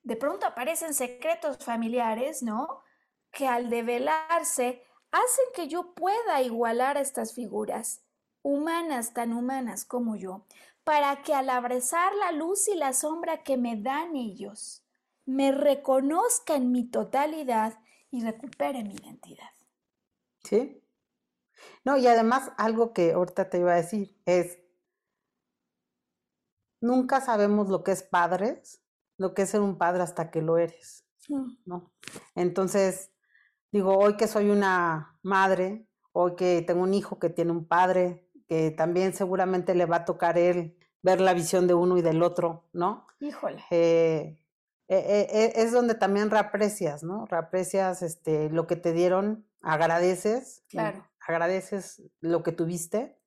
de pronto aparecen secretos familiares, ¿no? Que al develarse hacen que yo pueda igualar a estas figuras, humanas tan humanas como yo, para que al abrazar la luz y la sombra que me dan ellos, me reconozca en mi totalidad y recupere mi identidad. ¿Sí? No, y además algo que ahorita te iba a decir es, nunca sabemos lo que es padres, lo que es ser un padre hasta que lo eres, ¿no? Entonces, digo, hoy que soy una madre, hoy que tengo un hijo que tiene un padre, que también seguramente le va a tocar él ver la visión de uno y del otro, ¿no? Híjole. eh, eh, eh, es donde también reaprecias, ¿no? Reaprecias este, lo que te dieron, agradeces, y Claro. agradeces lo que tuviste.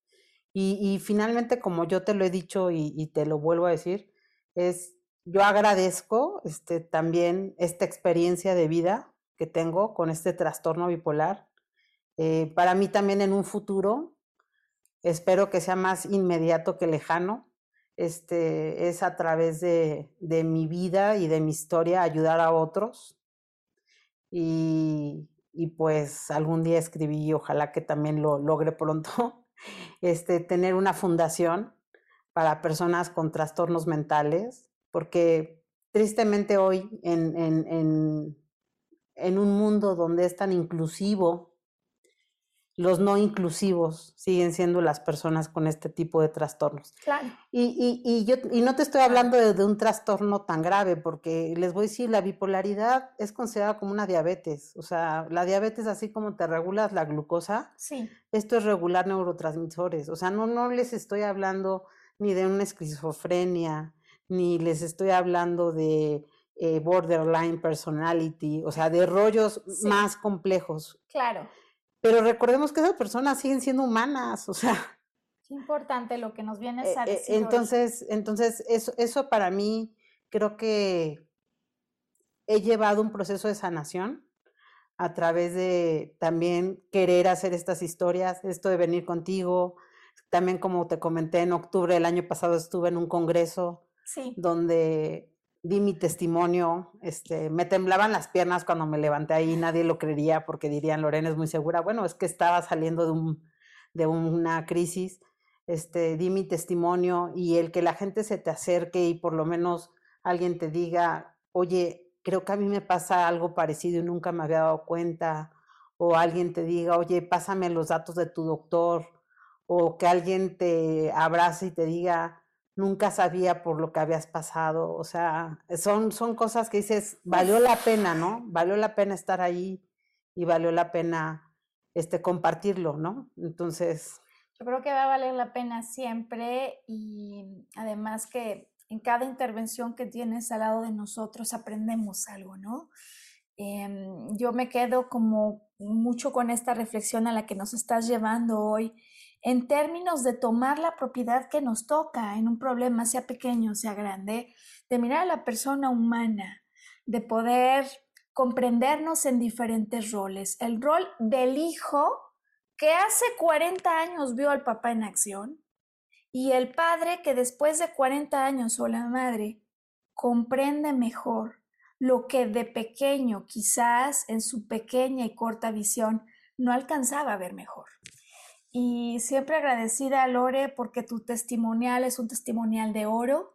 Y, y finalmente, como yo te lo he dicho y, y te lo vuelvo a decir, es, yo agradezco este, también esta experiencia de vida que tengo con este trastorno bipolar. Eh, para mí también en un futuro, espero que sea más inmediato que lejano, este, es a través de, de mi vida y de mi historia ayudar a otros. Y, y pues algún día escribí ojalá que también lo logre pronto, (laughs) este, tener una fundación para personas con trastornos mentales, porque tristemente hoy en, en, en, en un mundo donde es tan inclusivo, los no inclusivos siguen siendo las personas con este tipo de trastornos. Claro. Y, y, yo, y no te estoy hablando de, un trastorno tan grave, porque les voy a decir, la bipolaridad es considerada como una diabetes. O sea, la diabetes, así como te regulas la glucosa, sí. esto es regular neurotransmisores. O sea, no, no les estoy hablando ni de una esquizofrenia, ni les estoy hablando de eh, borderline personality, o sea, de rollos más complejos. Claro. Pero recordemos que esas personas siguen siendo humanas, o sea. Qué importante lo que nos vienes a eh, eh, decir. entonces, entonces eso, eso para mí creo que he llevado un proceso de sanación a través de también querer hacer estas historias, esto de venir contigo. También como te comenté, en octubre del año pasado estuve en un congreso sí. donde di mi testimonio, este, me temblaban las piernas cuando me levanté ahí, nadie lo creería porque dirían, Lorena es muy segura, bueno, es que estaba saliendo de, un, de una crisis, este, di mi testimonio y el que la gente se te acerque y por lo menos alguien te diga, oye, creo que a mí me pasa algo parecido y nunca me había dado cuenta, o alguien te diga, oye, pásame los datos de tu doctor, o que alguien te abrace y te diga, nunca sabía por lo que habías pasado, o sea, son, son cosas que dices, valió la pena, ¿no? Valió la pena estar ahí y valió la pena este, compartirlo, ¿no? Entonces... Yo creo que va a valer la pena siempre y además que en cada intervención que tienes al lado de nosotros aprendemos algo, ¿no? Em, yo me quedo como mucho con esta reflexión a la que nos estás llevando hoy en términos de tomar la propiedad que nos toca en un problema, sea pequeño, sea grande, de mirar a la persona humana, de poder comprendernos en diferentes roles. El rol del hijo que hace 40 años vio al papá en acción y el padre que después de 40 años o la madre comprende mejor lo que de pequeño quizás en su pequeña y corta visión no alcanzaba a ver mejor y siempre agradecida a Lore porque tu testimonial es un testimonial de oro.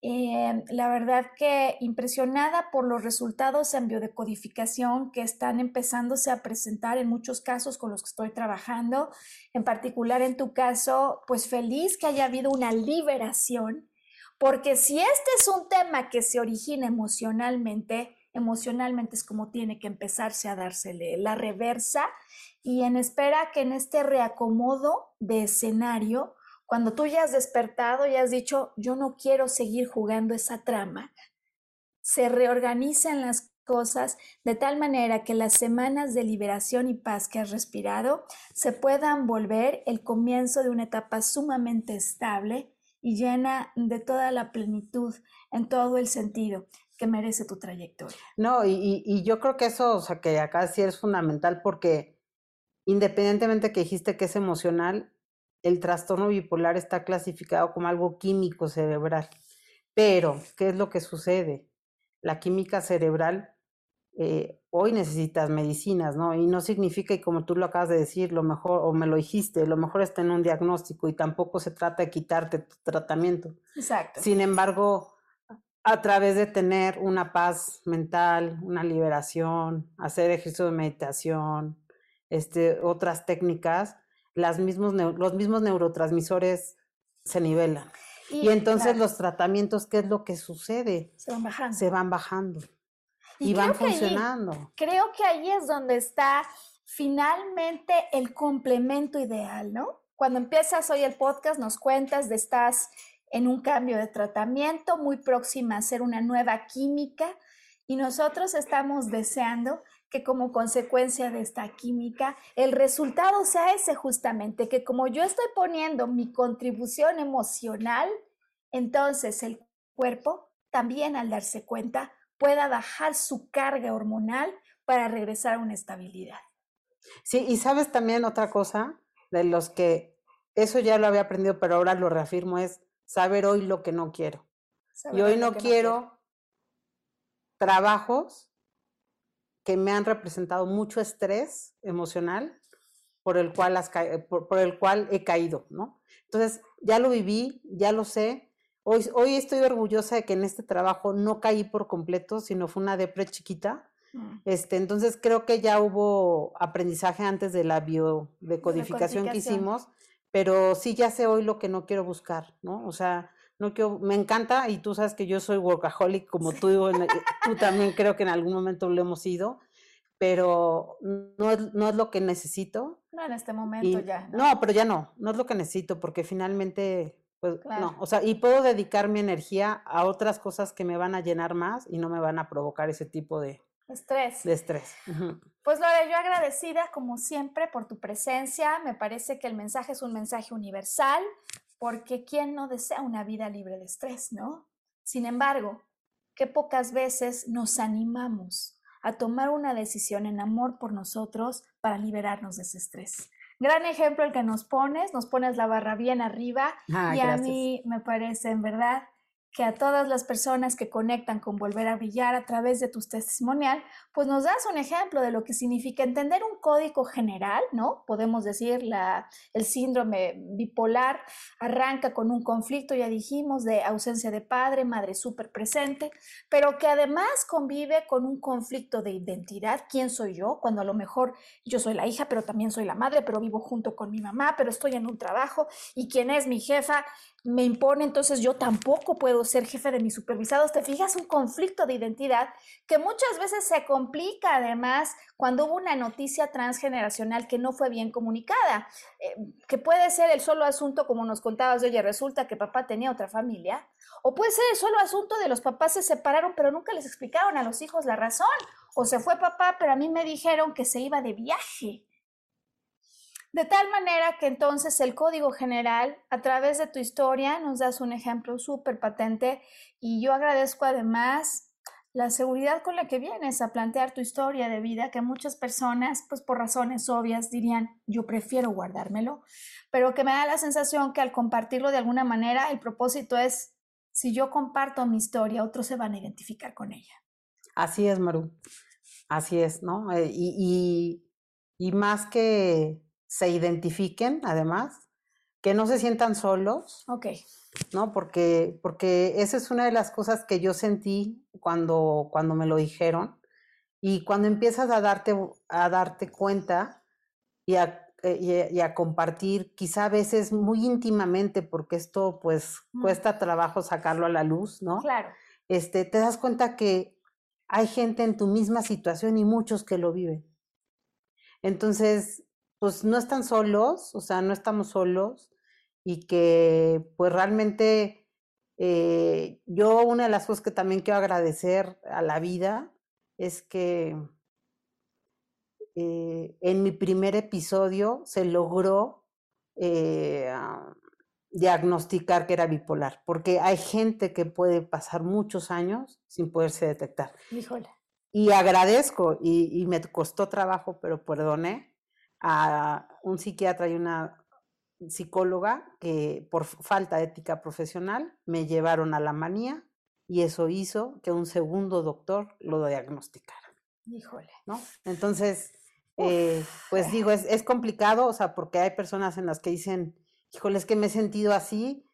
Eh, la verdad que impresionada por los resultados en biodecodificación que están empezándose a presentar en muchos casos con los que estoy trabajando, en particular en tu caso, pues feliz que haya habido una liberación, porque si este es un tema que se origina emocionalmente, emocionalmente es como tiene que empezarse a dársele la reversa y en espera que en este reacomodo de escenario, cuando tú ya has despertado y has dicho, yo no quiero seguir jugando esa trama, se reorganicen las cosas de tal manera que las semanas de liberación y paz que has respirado se puedan volver el comienzo de una etapa sumamente estable y llena de toda la plenitud en todo el sentido que merece tu trayectoria. No, y, y yo creo que eso, o sea, que acá sí es fundamental porque independientemente que dijiste que es emocional, el trastorno bipolar está clasificado como algo químico cerebral. Pero, ¿qué es lo que sucede? La química cerebral, eh, hoy necesitas medicinas, ¿no? Y no significa, y como tú lo acabas de decir, lo mejor, o me lo dijiste, lo mejor está en un diagnóstico y tampoco se trata de quitarte tu tratamiento. Exacto. Sin embargo, a través de tener una paz mental, una liberación, hacer ejercicio de meditación, este, otras técnicas, las mismos, los mismos neurotransmisores se nivelan. Y, entonces los tratamientos, ¿qué es lo que sucede? Se van bajando. Se van bajando. Y, van funcionando. creo que ahí es donde está finalmente el complemento ideal, ¿no? Cuando empiezas hoy el podcast, nos cuentas de estás en un cambio de tratamiento, muy próxima a hacer una nueva química, y nosotros estamos deseando que como consecuencia de esta química el resultado sea ese justamente, que como yo estoy poniendo mi contribución emocional, entonces el cuerpo también al darse cuenta pueda bajar su carga hormonal para regresar a una estabilidad. Sí, y sabes también otra cosa de los que eso ya lo había aprendido, pero ahora lo reafirmo, es saber hoy lo que no quiero. y hoy no quiero trabajos que me han representado mucho estrés emocional por el cual, por, el cual he caído, ¿no? Entonces, ya lo viví, ya lo sé. Hoy, hoy estoy orgullosa de que en este trabajo no caí por completo, sino fue una depre chiquita Mm. Este, entonces creo que ya hubo aprendizaje antes de la biodecodificación que hicimos, pero sí ya sé hoy lo que no quiero buscar, ¿no? O sea, no quiero, me encanta y tú sabes que yo soy workaholic como tú, tú también creo que en algún momento lo hemos sido, pero no es, no es lo que necesito. No, en este momento ya. ¿no? pero ya no, no es lo que necesito porque finalmente, pues no, o sea, y puedo dedicar mi energía a otras cosas que me van a llenar más y no me van a provocar ese tipo de, Estrés. De estrés. Pues Lore, yo agradecida como siempre por tu presencia. Me parece que el mensaje es un mensaje universal, porque ¿quién no desea una vida libre de estrés, no? Sin embargo, qué pocas veces nos animamos a tomar una decisión en amor por nosotros para liberarnos de ese estrés. Gran ejemplo el que nos pones, nos pones la barra bien arriba ah, y a mí me parece en verdad que a todas las personas que conectan con volver a brillar a través de tus testimonial, pues nos das un ejemplo de lo que significa entender un código general, ¿no? Podemos decir, la, el síndrome bipolar arranca con un conflicto, ya dijimos, de ausencia de padre, madre súper presente, pero que además convive con un conflicto de identidad, ¿quién soy yo? Cuando a lo mejor yo soy la hija, pero también soy la madre, pero vivo junto con mi mamá, pero estoy en un trabajo y quién es mi jefa me impone, entonces yo tampoco puedo ser jefe de mis supervisados. Te fijas, un conflicto de identidad que muchas veces se complica además cuando hubo una noticia transgeneracional que no fue bien comunicada, eh, que puede ser el solo asunto, como nos contabas, de, oye, resulta que papá tenía otra familia, o puede ser el solo asunto de los papás se separaron, pero nunca les explicaron a los hijos la razón, o se fue papá, pero a mí me dijeron que se iba de viaje. De tal manera que entonces el código general, a través de tu historia, nos das un ejemplo súper patente y yo agradezco además la seguridad con la que vienes a plantear tu historia de vida, que muchas personas, pues por razones obvias, dirían, yo prefiero guardármelo, pero que me da la sensación que al compartirlo de alguna manera, el propósito es, si yo comparto mi historia, otros se van a identificar con ella. Así es, Maru. Así es, ¿no? Eh, y, y, y más que se identifiquen, además, que no se sientan solos. Ok. ¿No? Porque, porque esa es una de las cosas que yo sentí cuando, cuando me lo dijeron. Y cuando empiezas a darte, a darte cuenta y a, eh, y, a, compartir, quizá a veces muy íntimamente, porque esto pues mm. cuesta trabajo sacarlo a la luz, ¿no? Claro. Este, te das cuenta que hay gente en tu misma situación y muchos que lo viven. Entonces, pues no están solos, o sea, no estamos solos y que pues realmente eh, yo una de las cosas que también quiero agradecer a la vida es que eh, en mi primer episodio se logró eh, diagnosticar que era bipolar, porque hay gente que puede pasar muchos años sin poderse detectar. Híjole. Y agradezco, y, y me costó trabajo, pero perdoné, a un psiquiatra y una psicóloga que por falta de ética profesional me llevaron a la manía y eso hizo que un segundo doctor lo diagnosticara. Híjole. ¿No? Entonces, eh, pues digo, es, es, complicado, o sea, porque hay personas en las que dicen, híjole, es que me he sentido así,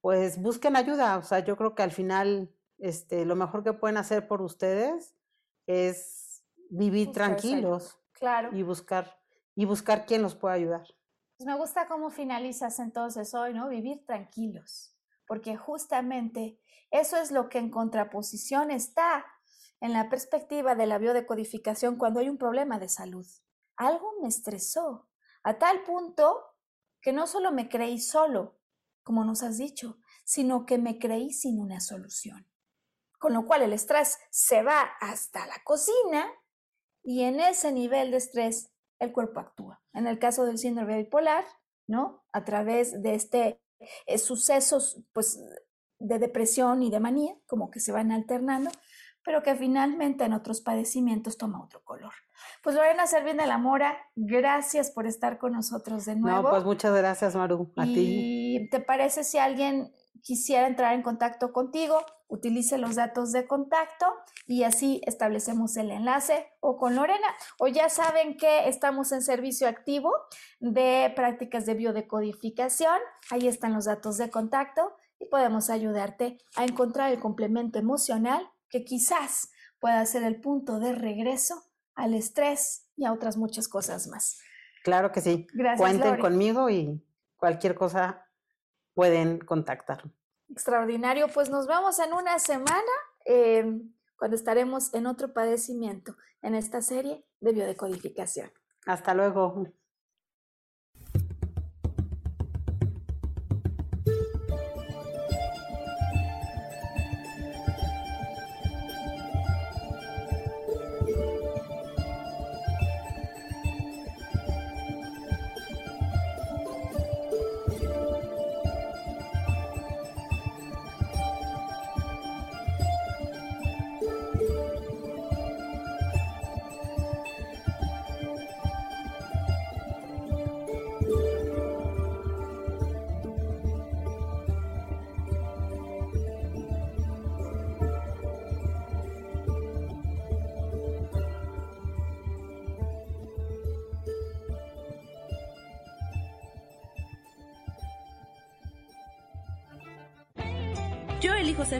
pues busquen ayuda, o sea, yo creo que al final, este, lo mejor que pueden hacer por ustedes es vivir tranquilos. Claro. Y buscar y buscar quién los pueda ayudar. Pues me gusta cómo finalizas entonces hoy, ¿no? Vivir tranquilos, porque justamente eso es lo que en contraposición está en la perspectiva de la biodecodificación cuando hay un problema de salud. Algo me estresó a tal punto que no solo me creí solo, como nos has dicho, sino que me creí sin una solución. Con lo cual el estrés se va hasta la cocina y en ese nivel de estrés el cuerpo actúa. En el caso del síndrome bipolar, ¿no? A través de este eh, sucesos, pues, de depresión y de manía, como que se van alternando, pero que finalmente en otros padecimientos toma otro color. Pues Lorena Servín de la Mora, gracias por estar con nosotros de nuevo. No, pues muchas gracias, Maru, a ti. ¿Y te parece si alguien quisiera entrar en contacto contigo, utilice los datos de contacto y así establecemos el enlace o con Lorena. O ya saben que estamos en servicio activo de prácticas de biodecodificación. Ahí están los datos de contacto y podemos ayudarte a encontrar el complemento emocional que quizás pueda ser el punto de regreso al estrés y a otras muchas cosas más. Claro que sí. Gracias. Cuenten Lore. conmigo y cualquier cosa pueden contactarme. Extraordinario, pues nos vemos en una semana eh, cuando estaremos en otro padecimiento en esta serie de biodecodificación. Hasta luego.